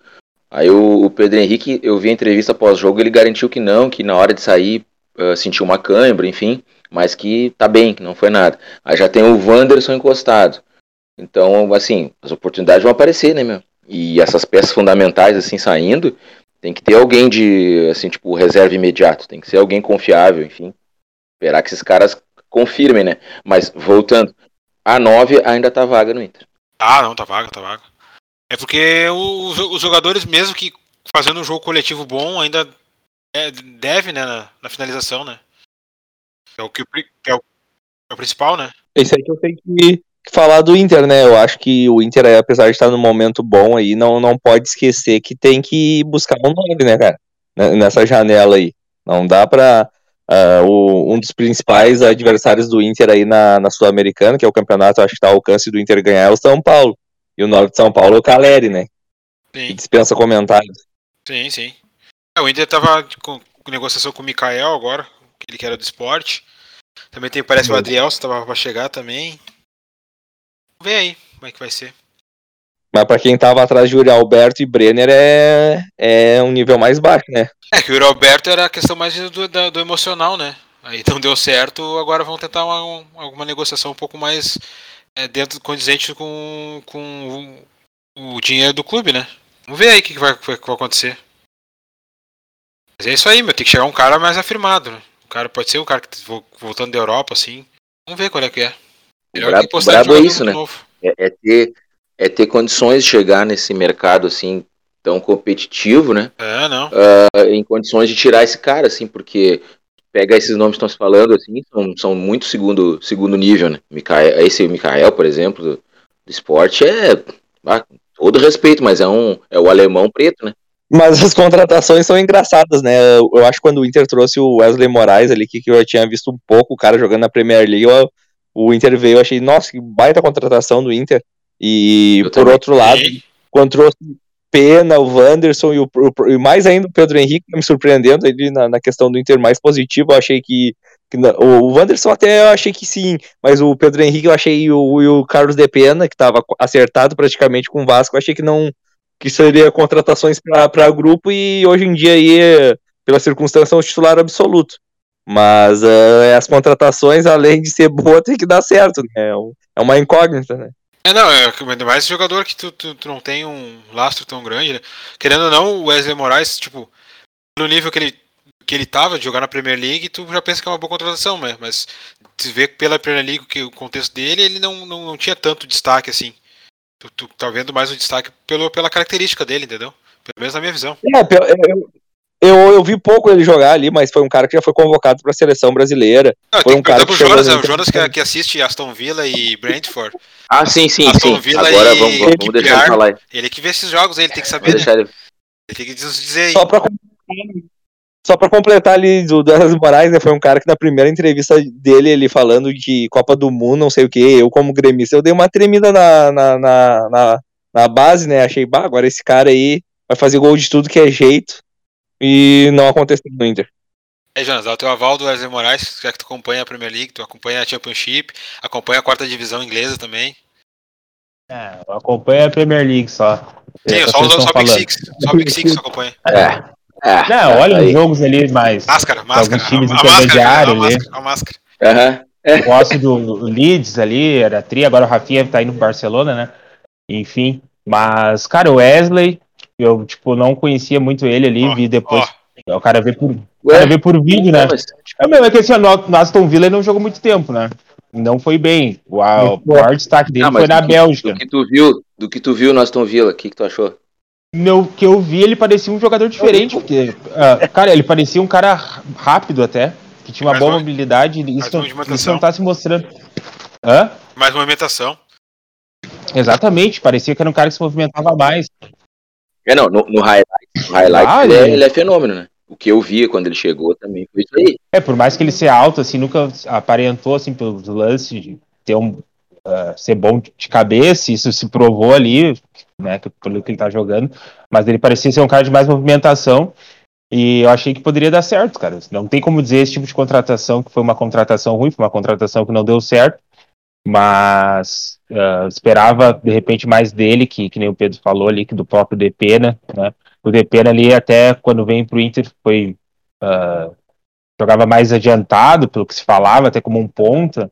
Speaker 6: Aí o, o Pedro Henrique, eu vi a entrevista pós-jogo, ele garantiu que não, que na hora de sair ah, sentiu uma cãibra, enfim, mas que tá bem, que não foi nada. Aí já tem o Wanderson encostado. Então, assim, as oportunidades vão aparecer, né, meu? E essas peças fundamentais, assim, saindo, tem que ter alguém de, assim, tipo, reserva imediato. Tem que ser alguém confiável, enfim. Esperar que esses caras confirmem, né? Mas, voltando, a 9 ainda tá vaga no Inter.
Speaker 4: Ah, não, tá vaga, tá vaga. É porque os, os jogadores, mesmo que fazendo um jogo coletivo bom, ainda é, deve, né, na, na finalização, né? É o que, é, o, é o principal, né?
Speaker 7: Isso aí que eu tenho que falar do Inter, né? Eu acho que o Inter, apesar de estar num momento bom aí, não, não pode esquecer que tem que buscar um nome, né, cara? N- Nessa janela aí. Não dá pra. ah, o- um dos principais adversários do Inter aí na, na Sul-Americana, que é o campeonato, acho que tá ao alcance do Inter ganhar, é o São Paulo. E o nome de São Paulo é o Caleri, né? Que
Speaker 4: Sim,
Speaker 7: dispensa comentários.
Speaker 4: sim, sim. É, o Inter tava com, negociação com o Mikael agora, aquele que era do esporte. Também tem, parece o Adrielson, tava pra chegar também. Ver aí como é que vai ser.
Speaker 7: Mas pra quem tava atrás de Yuri Alberto e Brenner é, é um nível mais baixo, né?
Speaker 4: É que o Roberto era a questão mais do, da- do emocional, né? Aí não deu certo, agora vão tentar uma, um- alguma negociação um pouco mais é, dentro condizente com, com o, o dinheiro do clube, né? Vamos ver aí o que, que vai, que vai acontecer. Mas é isso aí, meu. Tem que chegar um cara mais afirmado, né? O cara pode ser um cara que tá vo- voltando da Europa, assim. Vamos ver qual é que é. Melhor
Speaker 6: brabo-
Speaker 4: que
Speaker 6: brabo é isso, né? É, é ter, é ter condições de chegar nesse mercado, assim, tão competitivo, né?
Speaker 4: É, não.
Speaker 6: Ah, em condições de tirar esse cara, assim, porque pega esses nomes que estão se falando, assim, são, são muito segundo, segundo nível, né? Micael, esse Mikael, por exemplo, do, do esporte, é, ah, com todo respeito, mas é, um, é o alemão preto, né?
Speaker 7: Mas as contratações são engraçadas, né? Eu, acho que quando o Inter trouxe o Wesley Moraes ali, que, que eu tinha visto um pouco o cara jogando na Premier League, eu- o Inter veio, eu achei, nossa, que baita contratação do Inter. E
Speaker 6: Eu
Speaker 7: por
Speaker 6: também.
Speaker 7: outro lado, quando trouxe o Pena, o Wanderson e, o, o- e mais ainda o Pedro Henrique, me surpreendendo ali na, na questão do Inter mais positivo, eu achei que, que o, o Wanderson até eu achei que sim, mas o Pedro Henrique eu achei e o, e o Carlos de Pena, que estava acertado praticamente com o Vasco, eu achei que não que seria contratações para grupo e hoje em dia aí, pela circunstância, é o titular absoluto. Mas eh, as contratações, além de ser boa, tem que dar certo, né? É É uma incógnita, né?
Speaker 4: É, não, é ainda mais jogador que tu, tu, tu não tem um lastro tão grande, né? Querendo ou não, o Wesley Moraes, tipo, no nível que ele, que ele tava de jogar na Premier League, tu já pensa que é uma boa contratação, né? Mas se vê pela Premier League que o contexto dele, ele não, não, não tinha tanto destaque assim. Tu, tu tá vendo mais o destaque pelo, pela característica dele, entendeu? Pelo menos na minha visão.
Speaker 7: É, eu, eu, eu vi pouco ele jogar ali, mas foi um cara que já foi convocado para a seleção brasileira.
Speaker 4: Não,
Speaker 7: Foi
Speaker 4: tem
Speaker 7: um
Speaker 4: que
Speaker 7: cara que
Speaker 4: Jonas, né? O Jonas que, que assiste Aston Villa e Brentford.
Speaker 6: Ah, sim, sim,
Speaker 4: Aston
Speaker 6: sim.
Speaker 4: Villa
Speaker 6: Agora
Speaker 4: e
Speaker 6: vamos, vamos deixar ele
Speaker 4: Ar.
Speaker 6: falar. aí.
Speaker 4: Ele que vê esses jogos aí, ele tem que saber, né?
Speaker 6: deixar ele...
Speaker 4: Ele tem que nos dizer aí.
Speaker 7: Só para só para completar ali do Douglas Moraes, né, foi um cara que na primeira entrevista dele, ele falando de Copa do Mundo, não sei o que, eu como gremista, eu dei uma tremida na, na, na, na, na base, né, achei, bah, agora esse cara aí vai fazer gol de tudo que é jeito, e não aconteceu no Inter.
Speaker 4: É, Jonas, dá o teu aval do Wesley Moraes, já que tu acompanha a Premier League, tu acompanha a Championship, acompanha a quarta divisão inglesa também.
Speaker 8: É, eu acompanho a Premier League só.
Speaker 4: Sim,
Speaker 8: É,
Speaker 4: só, só, só o Big. Six. Só o Big Six tu acompanha.
Speaker 6: É. É.
Speaker 8: Não, olha
Speaker 6: aí.
Speaker 8: os jogos ali, mas
Speaker 4: Máscara, máscara. A, a
Speaker 8: times
Speaker 4: máscara, a máscara, a máscara.
Speaker 6: Aham.
Speaker 8: eu gosto do Leeds ali, era tri, agora o Rafinha tá indo pro Barcelona, né? Enfim, mas, cara, o Wesley, eu, tipo, não conhecia muito ele ali,
Speaker 4: Ó,
Speaker 8: vi depois.
Speaker 4: ó.
Speaker 8: O cara vê por, o
Speaker 6: Ué?
Speaker 8: cara vê por vídeo, né?
Speaker 6: Não, mas-
Speaker 8: É, meu, é que assim, no Aston Villa ele não jogou muito tempo, né? Não foi bem. O, a- o maior destaque dele
Speaker 6: Ah,
Speaker 8: foi na
Speaker 6: que-
Speaker 8: Bélgica.
Speaker 6: Do que tu viu, do que tu viu no Aston Villa, o que, que tu achou?
Speaker 8: No que eu vi, ele parecia um jogador diferente. Porque, ah, cara, ele parecia um cara rápido até, que tinha uma
Speaker 4: Mais
Speaker 8: boa
Speaker 4: uma-
Speaker 8: mobilidade. e Isso,
Speaker 4: uma
Speaker 8: isso não tá se mostrando. Hã?
Speaker 4: Mais movimentação.
Speaker 8: Exatamente, parecia que era um cara que se movimentava mais.
Speaker 6: É, não, no, no highlight, no highlight
Speaker 8: Ah,
Speaker 6: ele, é,
Speaker 8: ele-
Speaker 6: é fenômeno, né? O que eu via quando ele chegou também foi isso aí.
Speaker 8: É, por mais que ele seja alto, assim, nunca aparentou, assim, pelos lances de ter um, uh, ser bom de cabeça, isso se provou ali, né, pelo que ele tá jogando, mas ele parecia ser um cara de mais movimentação, e eu achei que poderia dar certo, cara. Não tem como dizer esse tipo de contratação que foi uma contratação ruim, foi uma contratação que não deu certo, mas uh, esperava de repente mais dele, que, que nem o Pedro falou ali, que do próprio Depena, né? O Depena ali até quando vem para o Inter foi uh, jogava mais adiantado, pelo que se falava, até como um ponta.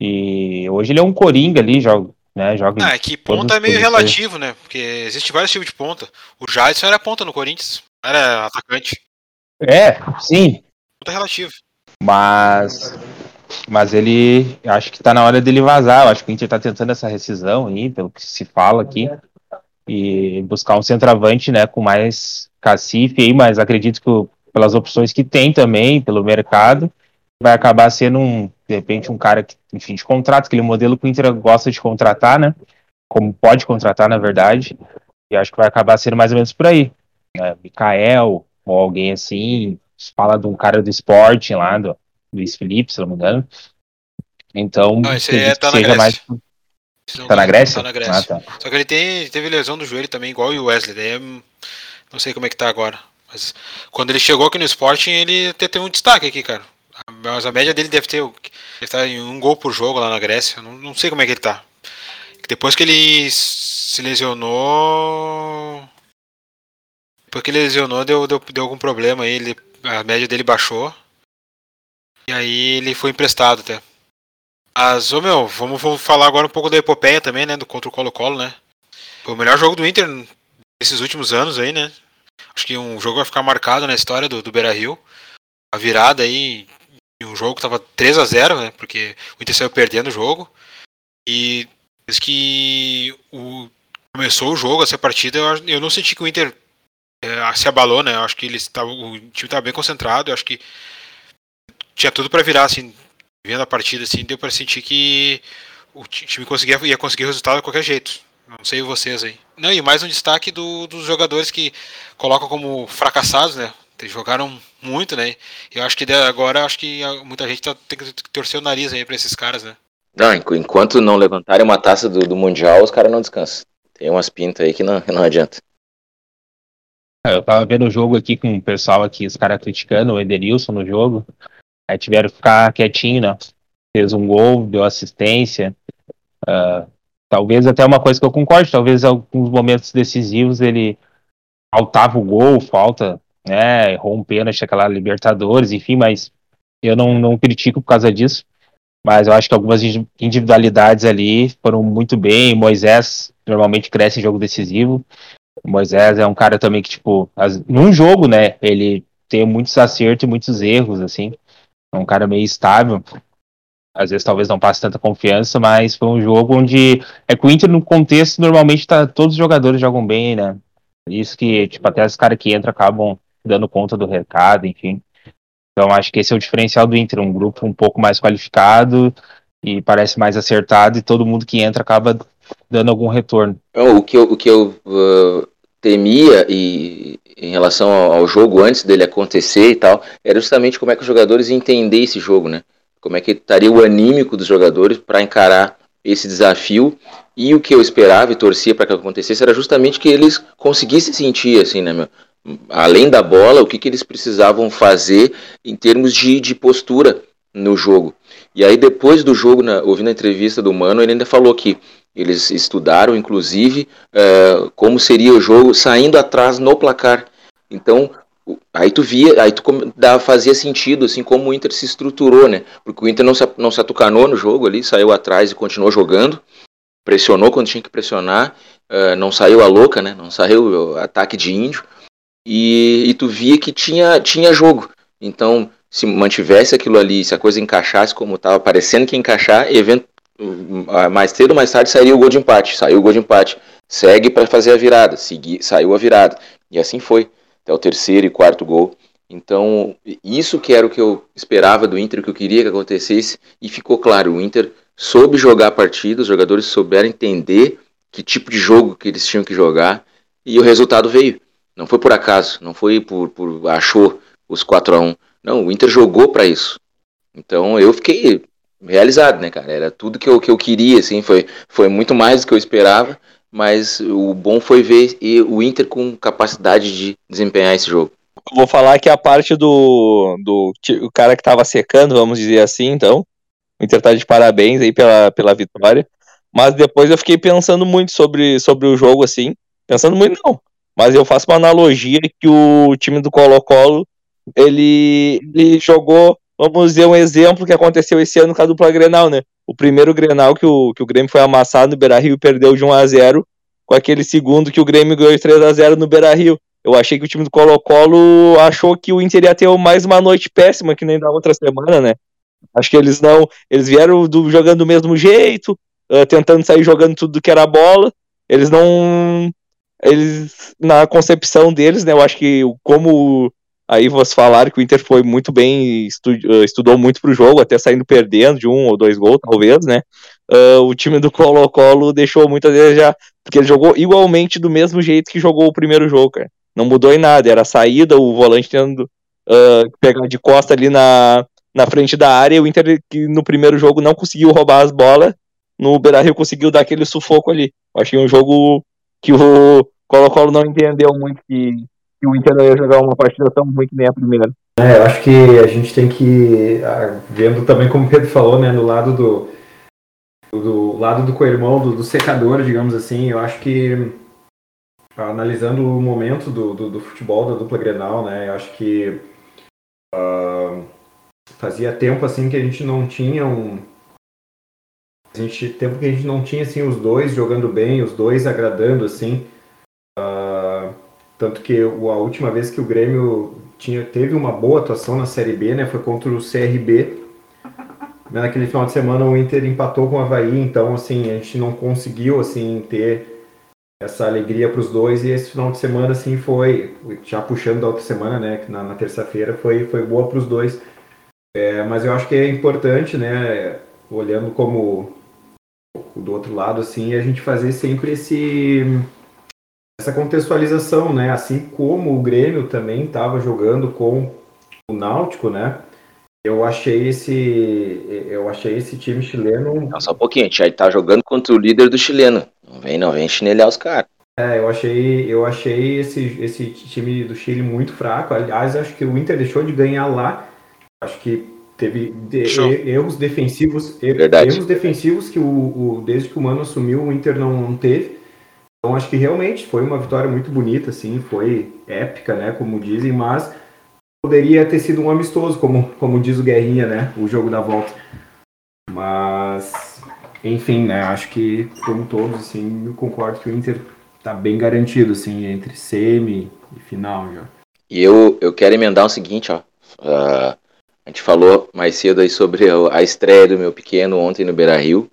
Speaker 8: E hoje ele é um coringa ali, joga, né? Joga
Speaker 4: ah, é que ponta é meio relativo, né? Porque existe vários tipos de ponta. O Jadson era ponta no Corinthians, era atacante.
Speaker 8: É, sim.
Speaker 4: Ponta relativo.
Speaker 8: Mas mas ele acho que tá na hora dele vazar. Eu acho que a gente tá tentando essa rescisão aí, pelo que se fala aqui, e buscar um centroavante, né, com mais cacife aí, mas acredito que pelas opções que tem também, pelo mercado, vai acabar sendo um, de repente, um cara que, enfim, de contrato, aquele modelo que o Inter gosta de contratar, né? Como pode contratar, na verdade. E acho que vai acabar sendo mais ou menos por aí. Né? Mikael, ou alguém assim, fala de um cara do esporte lá, do, Luiz Felipe, se não me engano. Então,
Speaker 4: não, esse é, tá na Grécia. Mais...
Speaker 8: Tá na Grécia?
Speaker 4: Tá na Grécia. Ah, tá. Só que ele tem, teve lesão do joelho também, igual o Wesley. Daí é, não sei como é que tá agora. Mas quando ele chegou aqui no Sporting, ele até teve um destaque aqui, cara. Mas a média dele deve ter. Deve estar em um gol por jogo lá na Grécia. Não, não sei como é que ele tá. Depois que ele se lesionou. Depois que ele lesionou, deu, deu, deu algum problema aí. Ele, a média dele baixou. E aí ele foi emprestado até. Mas, ô meu, vamos, vamos falar agora um pouco da epopeia também, né? Do contra o Colo-Colo, né? Foi o melhor jogo do Inter nesses últimos anos aí, né? Acho que um jogo vai ficar marcado na história do, do Beira Rio. A virada aí um jogo que tava 3 a 0 né? Porque o Inter saiu perdendo o jogo. E desde que o, começou o jogo, essa partida, eu, eu não senti que o Inter é, se abalou, né? Eu acho que eles tavam, o time estava bem concentrado. Eu acho que tinha tudo para virar, assim, vendo a partida, assim, deu para sentir que o time conseguia, ia conseguir resultado de qualquer jeito. Não sei vocês aí. Não, e mais um destaque do, dos jogadores que colocam como fracassados, né? Jogaram muito, né? Eu acho que agora acho que muita gente tá, tem que torcer o nariz aí pra esses caras, né?
Speaker 6: Não, enquanto não levantarem uma taça do, do Mundial, os caras não descansam. Tem umas pintas aí que não, não adianta.
Speaker 8: É, eu tava vendo o jogo aqui com o pessoal aqui, os caras criticando o Ederilson no jogo. Aí tiveram que ficar quietinho, né? Fez um gol, deu assistência. Uh, talvez até uma coisa que eu concordo, talvez alguns momentos decisivos ele faltava o gol, falta, né? Errou um pênalti, aquela Libertadores, enfim, mas eu não, não critico por causa disso. Mas eu acho que algumas individualidades ali foram muito bem. Moisés normalmente cresce em jogo decisivo. Moisés é um cara também que, tipo, as, num jogo, né? Ele tem muitos acertos e muitos erros, assim. Um cara meio estável. Às vezes talvez não passe tanta confiança, mas foi um jogo onde. É que o Inter, no contexto, normalmente tá, todos os jogadores jogam bem, né? Isso que, tipo, até os caras que entram acabam dando conta do recado, enfim. Então acho que esse é o diferencial do Inter, um grupo um pouco mais qualificado e parece mais acertado, e todo mundo que entra acaba dando algum retorno.
Speaker 6: O que eu, o que eu uh, temia e em relação ao jogo antes dele acontecer e tal, era justamente como é que os jogadores iam entender esse jogo, né? Como é que estaria o anímico dos jogadores para encarar esse desafio. E o que eu esperava e torcia para que acontecesse era justamente que eles conseguissem sentir, assim, né, meu? Além da bola, o que, que eles precisavam fazer em termos de, de postura no jogo. E aí, depois do jogo, na, ouvindo a entrevista do Mano, ele ainda falou que eles estudaram, inclusive, uh, como seria o jogo saindo atrás no placar. Então, aí tu via, aí tu dava, fazia sentido, assim, como o Inter se estruturou, né? Porque o Inter não se, não se atucanou no jogo ali, saiu atrás e continuou jogando, pressionou quando tinha que pressionar, uh, não saiu a louca, né? Não saiu ataque de índio. E, e tu via que tinha, tinha jogo. Então, se mantivesse aquilo ali, se a coisa encaixasse como estava parecendo que encaixar, event ah, mais cedo ou mais tarde sairia o gol de empate. Saiu o gol de empate. Segue para fazer a virada. Segui, saiu a virada. E assim foi. Até o terceiro e quarto gol. Então, isso que era o que eu esperava do Inter, o que eu queria que acontecesse, e ficou claro, o Inter soube jogar a partida, os jogadores souberam entender que tipo de jogo que eles tinham que jogar, e o resultado veio. Não foi por acaso, não foi por, por achou os 4 a 1 Não, o Inter jogou para isso. Então eu fiquei realizado, né, cara? Era tudo que eu, que eu queria, assim, foi, foi muito mais do que eu esperava, mas o bom foi ver e o Inter com capacidade de desempenhar esse jogo.
Speaker 7: Vou falar que a parte do, do o cara que tava secando, vamos dizer assim, então. O Inter tá de parabéns aí pela, pela vitória. Mas depois eu fiquei pensando muito sobre, sobre o jogo, assim. Pensando muito, não. Mas eu faço uma analogia que o time do Colo-Colo, ele, ele jogou, vamos dizer, um exemplo que aconteceu esse ano com a dupla Grenal, né? O primeiro Grenal que o, que o Grêmio foi amassado no Beira-Rio e perdeu de 1 a 0 com aquele segundo que o Grêmio ganhou de 3 a 0 no Beira-Rio. Eu achei que o time do Colo-Colo achou que o Inter ia ter mais uma noite péssima que nem da outra semana, né? Acho que eles não. Eles vieram do, jogando do mesmo jeito, uh, tentando sair jogando tudo que era bola. Eles não. Eles, na concepção deles, né? Eu acho que como aí vocês falaram que o Inter foi muito bem, estu, uh, estudou muito pro jogo, até saindo perdendo de um ou dois gols, talvez, né? Uh, o time do Colo-Colo deixou muito a desejar, porque ele jogou igualmente do mesmo jeito que jogou o primeiro jogo, cara não mudou em nada. Era a saída, o volante tendo uh, pegar de costa ali na, na frente da área. O Inter, que no primeiro jogo não conseguiu roubar as bolas, no Beira Rio conseguiu dar aquele sufoco ali. Eu achei um jogo que o Colo-Colo não entendeu muito que, que, o Inter ia jogar uma partida tão ruim que nem a primeira.
Speaker 5: É, eu acho que a gente tem que, ah, vendo também como o Pedro falou, né, no lado do, do lado do co-irmão, do, do secador, digamos assim, eu acho que analisando o momento do, do, do, futebol da dupla Grenal, né? Eu acho que uh, fazia tempo assim que a gente não tinha um a gente tempo que a gente não tinha assim os dois jogando bem, os dois agradando assim. Tanto que a última vez que o Grêmio tinha teve uma boa atuação na Série B, né? Foi contra o CRB. Naquele final de semana o Inter empatou com o Havaí, então assim a gente não conseguiu assim ter essa alegria para os dois e esse final de semana assim foi já puxando da outra semana né na, na terça-feira foi foi boa para os dois é, mas eu acho que é importante né olhando como do outro lado assim a gente fazer sempre esse essa contextualização né assim como o Grêmio também estava jogando com o Náutico né eu achei esse eu achei esse time chileno
Speaker 6: não, só um pouquinho a gente tá jogando contra o líder do chileno não vem, não vem chinelhar os caras.
Speaker 5: É, eu achei, eu achei esse, esse time do Chile muito fraco. Aliás, acho que o Inter deixou de ganhar lá. Acho que teve de, erros defensivos,
Speaker 6: Verdade.
Speaker 5: erros defensivos que o, o, desde que o Mano assumiu o Inter não, não teve. Então acho que realmente foi uma vitória muito bonita, assim, foi épica, né, como dizem, mas poderia ter sido um amistoso, como, como diz o Guerrinha, né, o jogo da volta. Mas enfim, né, acho que, como todos, assim, eu concordo que o Inter tá bem garantido, assim, entre semi e final já.
Speaker 6: E eu, eu quero emendar o seguinte, ó. Uh, a gente falou mais cedo aí sobre a estreia do meu pequeno ontem no Beira Rio.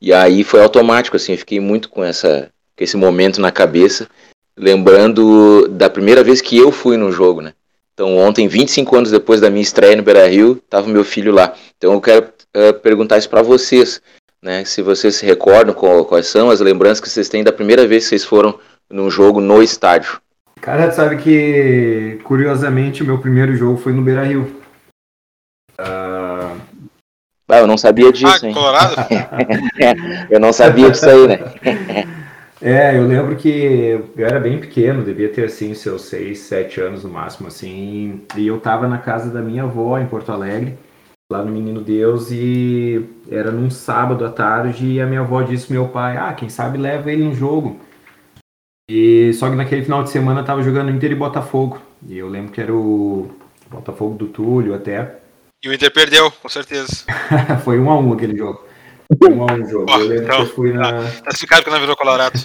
Speaker 6: E aí foi automático, assim, eu fiquei muito com, essa, com esse momento na cabeça, lembrando da primeira vez que eu fui no jogo, né? Então ontem, 25 anos depois da minha estreia no Beira Rio, tava meu filho lá. Então eu quero uh, perguntar isso para vocês né? Se vocês se recordam quais são as lembranças que vocês têm da primeira vez que vocês foram num jogo no estádio.
Speaker 5: Cara, sabe que curiosamente o meu primeiro jogo foi no Beira Rio.
Speaker 6: Uh... Ah, eu não sabia disso,
Speaker 4: ah,
Speaker 6: hein?
Speaker 4: Colorado?
Speaker 6: eu não sabia disso aí, né?
Speaker 5: é, eu lembro que eu era bem pequeno, devia ter assim seus 6, 7 anos no máximo, assim, e eu tava na casa da minha avó em Porto Alegre lá no Menino Deus e era num sábado à tarde e a minha avó disse pro meu pai, ah, quem sabe leva ele no jogo. E só que naquele final de semana tava jogando Inter e Botafogo. E eu lembro que era o Botafogo do Túlio até.
Speaker 4: E o Inter perdeu, com certeza.
Speaker 5: Foi um a um aquele jogo. Um a um jogo.
Speaker 4: eu lembro então, que eu fui na. Tá classificado que não virou Colorado.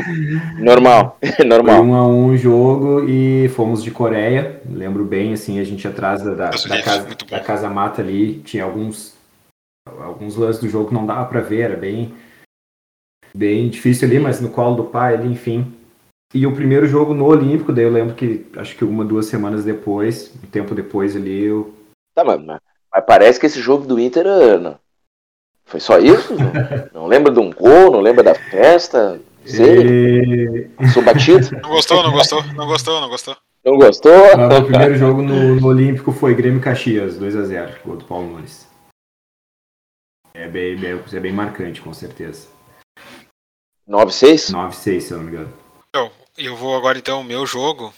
Speaker 6: normal, normal.
Speaker 5: Foi um a um jogo e fomos de Coreia. Lembro bem, assim, a gente atrás da, da, da casa, da casa mata ali. Tinha alguns, alguns lances do jogo que não dava pra ver, era bem, bem difícil ali, mas no colo do pai ali, enfim. E o primeiro jogo no Olímpico, daí eu lembro que acho que uma, duas semanas depois, um tempo depois ali, eu.
Speaker 6: Tá, mas, mas parece que esse jogo do Inter. Não foi só isso? não, não lembra de um gol, não lembra da festa? Sei. E... Sou batido?
Speaker 4: Não gostou, não gostou, não gostou, não gostou.
Speaker 6: Não gostou?
Speaker 5: o primeiro jogo no, no, Olímpico foi Grêmio Caxias, 2x0, gol do Paulo Nunes. É bem, bem, é bem marcante, com certeza.
Speaker 6: 9-6?
Speaker 5: 9-6, se eu não me engano.
Speaker 4: Então, eu vou agora então o meu jogo.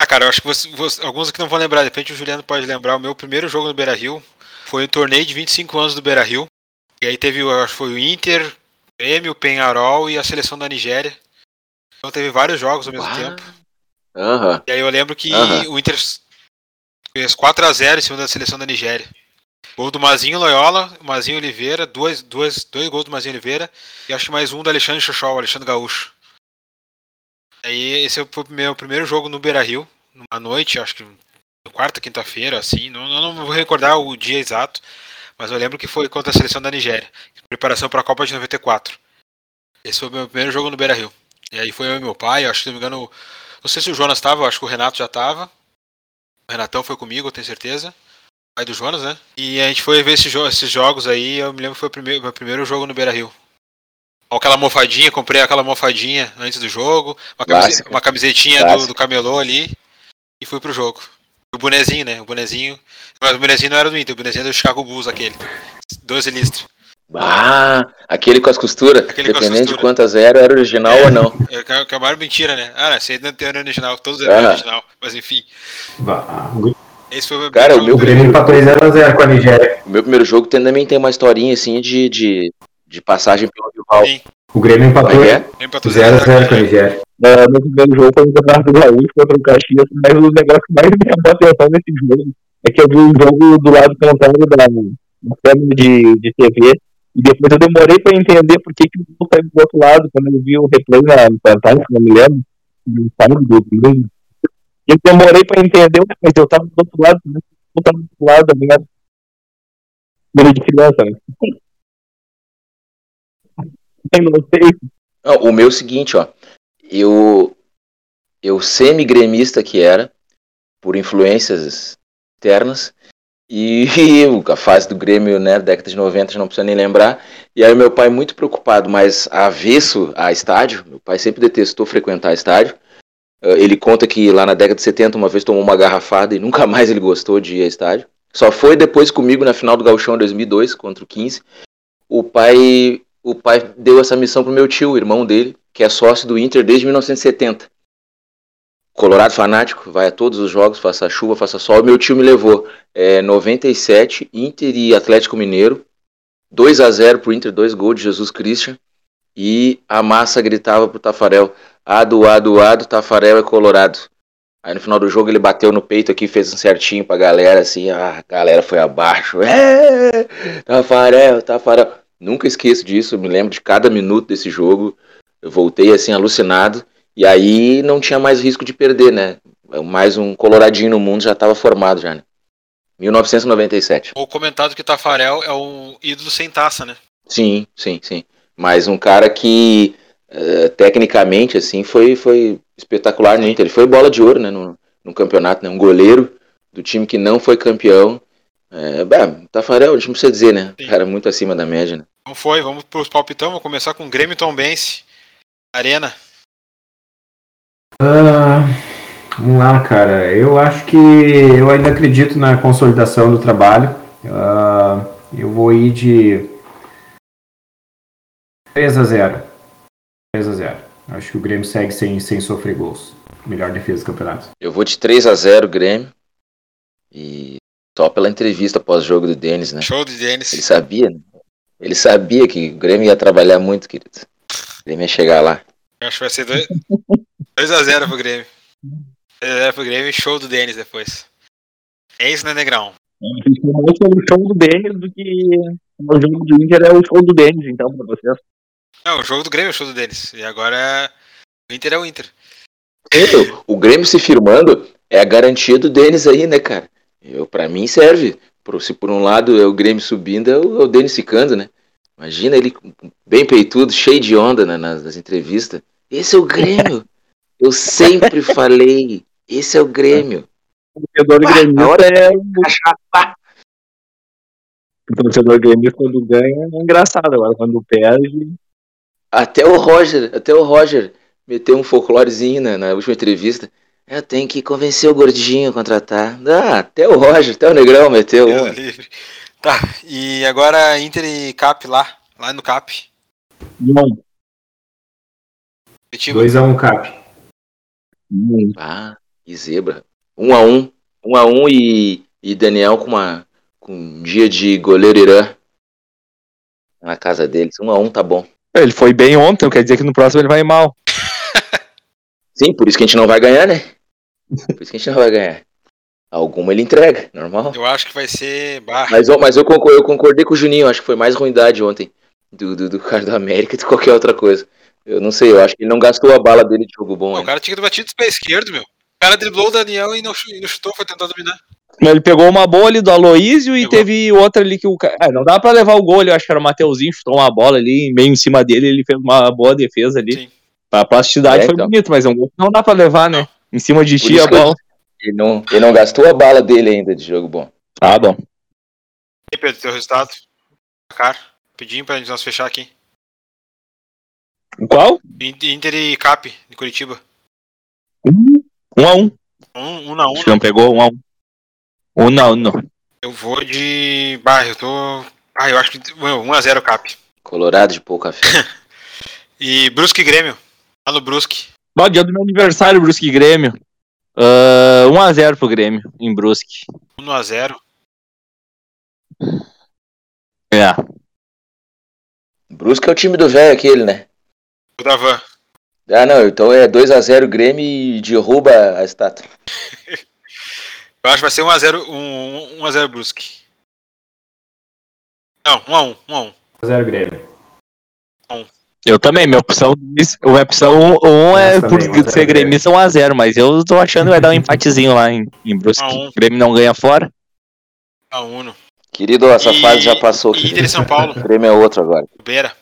Speaker 4: Ah, cara, eu acho que você, você- alguns aqui não vão lembrar, de repente o Juliano pode lembrar. O meu primeiro jogo no Beira Rio foi o torneio de 25 anos do Beira Rio. E aí teve, eu acho que foi o Inter, o Grêmio, o Penharol e a seleção da Nigéria. Então teve vários jogos ao mesmo
Speaker 6: Ah.
Speaker 4: tempo. E aí eu lembro que o Inter fez 4x0 em cima da seleção da Nigéria. Gol do Mazinho Loyola, o Mazinho Oliveira, dois, dois, dois gols do Mazinho Oliveira e acho que mais um do Alexandre Xoxol, Alexandre Gaúcho. Aí esse foi o meu primeiro jogo no Beira Rio, numa noite, acho que quarta, quinta-feira, assim, não, não, não vou recordar o dia exato, mas eu lembro que foi contra a seleção da Nigéria, preparação para a Copa de 94. Esse foi o meu primeiro jogo no Beira Rio. E aí foi eu e meu pai, acho que se não me engano, não sei se o Jonas estava, acho que o Renato já estava. O Renatão foi comigo, eu tenho certeza. Pai do Jonas, né? E a gente foi ver esse jo- esses jogos aí, eu me lembro que foi o primeiro, meu primeiro jogo no Beira Rio. Aquela mofadinha, comprei aquela mofadinha antes do jogo, uma, camise-
Speaker 6: Clássica.
Speaker 4: uma camisetinha do, do camelô ali e fui pro jogo. O bonezinho, né? O bonezinho. Mas o bonezinho não era do Inter, o bonezinho era do Chicago Bulls, aquele. 12 listros.
Speaker 6: Ah, aquele com as costuras.
Speaker 4: Aquele com as
Speaker 6: Dependendo de
Speaker 4: costuras.
Speaker 6: quantas era, era original ou não.
Speaker 4: É, que é- é a maior mentira, né? Ah, esse aí não tem original, todos eram
Speaker 6: Ah.
Speaker 4: original. Mas enfim,
Speaker 5: Bah,
Speaker 4: esse foi o meu
Speaker 6: Cara,
Speaker 4: primeiro
Speaker 6: o meu
Speaker 5: O
Speaker 4: jogo.
Speaker 5: Grêmio empatou em 0x0 com a Nigéria.
Speaker 6: O meu primeiro jogo também tem uma historinha assim de, de, de passagem pelo rival.
Speaker 4: Sim.
Speaker 5: O Grêmio empatou
Speaker 6: Como é é?
Speaker 5: 0x0 com a Nigéria.
Speaker 7: Uh, no primeiro jogo foi o Campeonato do Gaúcho contra o Caxias, mas o negócio que mais me chamou a atenção nesse jogo é que eu vi o jogo do lado contrário da, da câmera de, de TV e depois eu demorei pra entender por que, que o gol saiu do outro lado quando eu vi o replay na no Fantasma, não me lembro, no saiu do lado. Eu demorei pra entender, mas eu tava do outro lado, né? eu tava do outro lado minha Coisa de criança, né? Eu não sei.
Speaker 6: O meu é o seguinte, ó. Eu, eu semi-gremista que era, por influências externas, e a fase do Grêmio, né, década de 90, não precisa nem lembrar. E aí meu pai muito preocupado, mas avesso a estádio, meu pai sempre detestou frequentar estádio. Eh, Ele conta que lá na década de 70 uma vez tomou uma garrafada e nunca mais ele gostou de ir a estádio. Só foi depois comigo na final do Gauchão 2002 contra o 15. O pai, o pai deu essa missão pro meu tio, irmão dele, que é sócio do Inter desde 1970. Colorado fanático, vai a todos os jogos, faça chuva, faça sol. Meu tio me levou é, 97, Inter e Atlético Mineiro, 2 a 0 pro Inter, dois gols de Jesus Christian. E a massa gritava pro Tafarel: Ado, ado, ado, Tafarel é colorado. Aí no final do jogo ele bateu no peito aqui, fez um certinho pra galera, assim, ah, a galera foi abaixo. É, Tafarel, Tafarel. Nunca esqueço disso, eu me lembro de cada minuto desse jogo. Eu voltei assim alucinado. E aí não tinha mais risco de perder, né? Mais um coloradinho no mundo já estava formado já, né? 1997.
Speaker 4: Ou comentado que Tafarel é um ídolo sem taça, né?
Speaker 6: Sim, sim, sim. Mas um cara que eh, tecnicamente assim foi foi espetacular no Inter. Ele foi bola de ouro, né, no, no campeonato, né? Um goleiro do time que não foi campeão. É, bem, Tafarel, a gente não precisa dizer, né?
Speaker 4: Sim.
Speaker 6: Cara muito acima da média, né?
Speaker 4: Não foi, vamos pros palpitão, vou começar com Grêmio e Tombense. Arena.
Speaker 5: Ah, vamos lá, cara. Eu acho que eu ainda acredito na consolidação do trabalho. Ah, eu vou ir de 3 a 0. 3 a 0. Acho que o Grêmio segue sem, sem sofrer gols. Melhor defesa do campeonato.
Speaker 6: Eu vou de 3 a 0 Grêmio. E só pela entrevista pós-jogo do Denis, né?
Speaker 4: Show de
Speaker 6: Ele
Speaker 4: Denis.
Speaker 6: sabia, né? Ele sabia que o Grêmio ia trabalhar muito, querido. O Grêmio ia chegar lá.
Speaker 4: Eu acho que vai ser 2x0 pro Grêmio. 2x0 pro Grêmio e show do Denis depois. É isso, né, Negrão?
Speaker 7: mais sobre o show do Denis do que o jogo do Inter é o show do Denis, então, pra vocês.
Speaker 4: Não, o jogo do Grêmio é o show do Denis. E agora é... o Inter é o Inter.
Speaker 6: O Grêmio se firmando é a garantia do Denis aí, né, cara? Eu, pra mim serve. Por- se por um lado é o Grêmio subindo, é o, é o Denis ficando, né? Imagina ele bem peitudo, cheio de onda né, nas, nas entrevistas. Esse é o Grêmio. Eu sempre falei. Esse é o Grêmio.
Speaker 7: O torcedor gremista
Speaker 6: a hora
Speaker 7: é o torcedor gremista quando ganha é engraçado, agora quando perde.
Speaker 6: Até o Roger, até o Roger meteu um folclorezinho na, na última entrevista. Eu tenho que convencer o gordinho a contratar. Ah, até o Roger, até o Negrão meteu
Speaker 4: Deus livre. Tá, e agora Inter e Cap lá, lá no Cap.
Speaker 7: Não.
Speaker 4: Curitiba.
Speaker 5: 2x1 Cap.
Speaker 6: Ah, que zebra. Um a um. Um a um e, e Daniel com uma com um dia de goleiro Irã na casa deles. Um a um tá bom.
Speaker 7: Ele foi bem ontem, quer dizer que no próximo ele vai mal.
Speaker 6: Sim, por isso que a gente não vai ganhar, né? Por isso que a gente não vai ganhar. Alguma ele entrega, normal.
Speaker 4: Eu acho que vai ser. Bah,
Speaker 6: Mas, mas eu, concor- eu concordei com o Juninho, acho que foi mais ruindade ontem do, do, do cara da América do que qualquer outra coisa. Eu não sei, eu acho que ele não gastou a bala dele de jogo bom
Speaker 4: o
Speaker 6: ainda.
Speaker 4: cara tinha que ter batido do pé esquerdo, meu. O cara driblou o Daniel e não, chu- e não chutou, foi tentar dominar.
Speaker 7: Mas Ele pegou uma bola ali do Aloísio e teve outra ali que o cara. É, não dá pra levar o gol eu acho que era o Mateuzinho, chutou uma bola ali, meio em cima dele, ele fez uma boa defesa ali.
Speaker 4: Sim.
Speaker 7: A plasticidade
Speaker 6: É,
Speaker 7: foi
Speaker 6: então.
Speaker 7: bonito, mas é um gol que não dá pra levar, né? Em cima de ti a bola.
Speaker 6: Ele não, ele não gastou a bala dele ainda de jogo bom.
Speaker 7: Tá bom.
Speaker 4: E aí, Pedro, teu resultado? Cara, pedinho pra gente nós fechar aqui.
Speaker 7: Qual?
Speaker 4: Inter e Cap, de Curitiba.
Speaker 7: Um a um.
Speaker 4: Um, um na um.
Speaker 7: Não pegou um a um. Um na um. não.
Speaker 4: Eu vou de. Bah, eu tô. Ah, eu acho que. 1x0 Cap.
Speaker 6: Colorado de pouca fé.
Speaker 4: E Brusque e Grêmio. Lá no Brusque.
Speaker 7: Ó, dia do meu aniversário, Brusque Grêmio. Ah, 1x0 pro Grêmio, em Brusque.
Speaker 4: 1x0.
Speaker 7: É.
Speaker 6: Brusque é o time do velho aquele, né?
Speaker 4: O Davan.
Speaker 6: Ah, não, então é 2x0 Grêmio e derruba a estátua.
Speaker 4: Eu acho que vai ser 1x0 um, 1x0 Brusque. Não, 1x1. 1x1.
Speaker 5: 0 Grêmio.
Speaker 7: Eu também, minha opção, minha opção 1 é
Speaker 5: Nossa,
Speaker 7: por
Speaker 5: também, um a
Speaker 7: ser
Speaker 5: zero
Speaker 7: gremista 1x0, mas eu tô achando que vai dar um empatezinho lá em, em Brusque.
Speaker 4: Um a um.
Speaker 7: O Grêmio não ganha fora.
Speaker 4: 1x1.
Speaker 6: Querido, essa
Speaker 4: E-
Speaker 6: fase já passou.
Speaker 4: E Inter e São Paulo.
Speaker 6: O Grêmio é outro agora.
Speaker 4: Beira.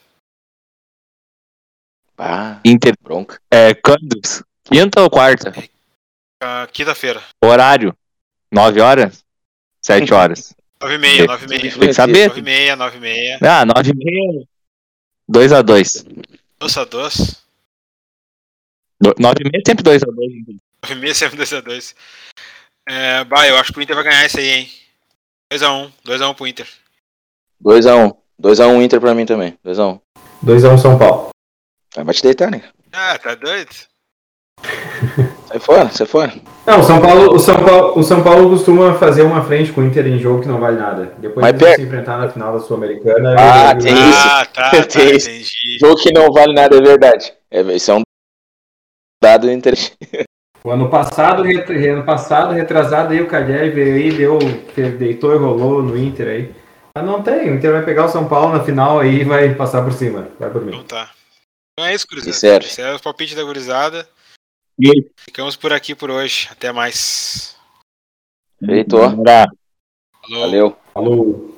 Speaker 6: Ah,
Speaker 7: Inter,
Speaker 6: bronca.
Speaker 7: é, quando? Quinta ou quarta?
Speaker 4: Ah, Quinta-feira.
Speaker 7: Horário? 9 horas? 7 horas?
Speaker 4: 9h30, 9h30.
Speaker 7: Tem que saber.
Speaker 4: 9h30, 9h30.
Speaker 7: Ah, 9 e meia. 2x2.
Speaker 4: Nossa, 2.
Speaker 7: 9 e meia sempre 2x2.
Speaker 4: 9h30 sempre 2x2. É, bah, eu acho que o Inter vai ganhar isso aí, hein? 2x1. 2x1 pro Inter.
Speaker 6: 2x1. 2x1 Inter pra mim também. 2x1.
Speaker 5: 2x1 São Paulo.
Speaker 6: Vai vai te deitar, né?
Speaker 4: Ah, tá doido?
Speaker 6: Sai fora, sai fora.
Speaker 5: Não, o São Paulo, o São Paulo, o São Paulo costuma fazer uma frente com o Inter em jogo que não vale nada. Depois
Speaker 6: Mas
Speaker 5: eles
Speaker 6: per-
Speaker 5: se enfrentar na final da Sul-Americana.
Speaker 6: Ah, tem isso.
Speaker 4: Ah, tá, tá,
Speaker 6: Tem isso.
Speaker 4: entendi.
Speaker 6: Jogo que não vale nada, é verdade. É, isso é um dado interessante.
Speaker 5: O ano passado, ano passado, retrasado, aí o Cagliari veio aí, deu, deitou e rolou no Inter aí. Mas não tem, o Inter vai pegar o São Paulo na final aí e vai passar por cima. Vai por mim.
Speaker 4: Então tá. Então é isso, gurizada.
Speaker 6: Serve.
Speaker 4: Esse é o palpite da gurizada. Ficamos por aqui por hoje. Até mais.
Speaker 7: Bora.
Speaker 4: Falou.
Speaker 6: Valeu.
Speaker 5: Falou.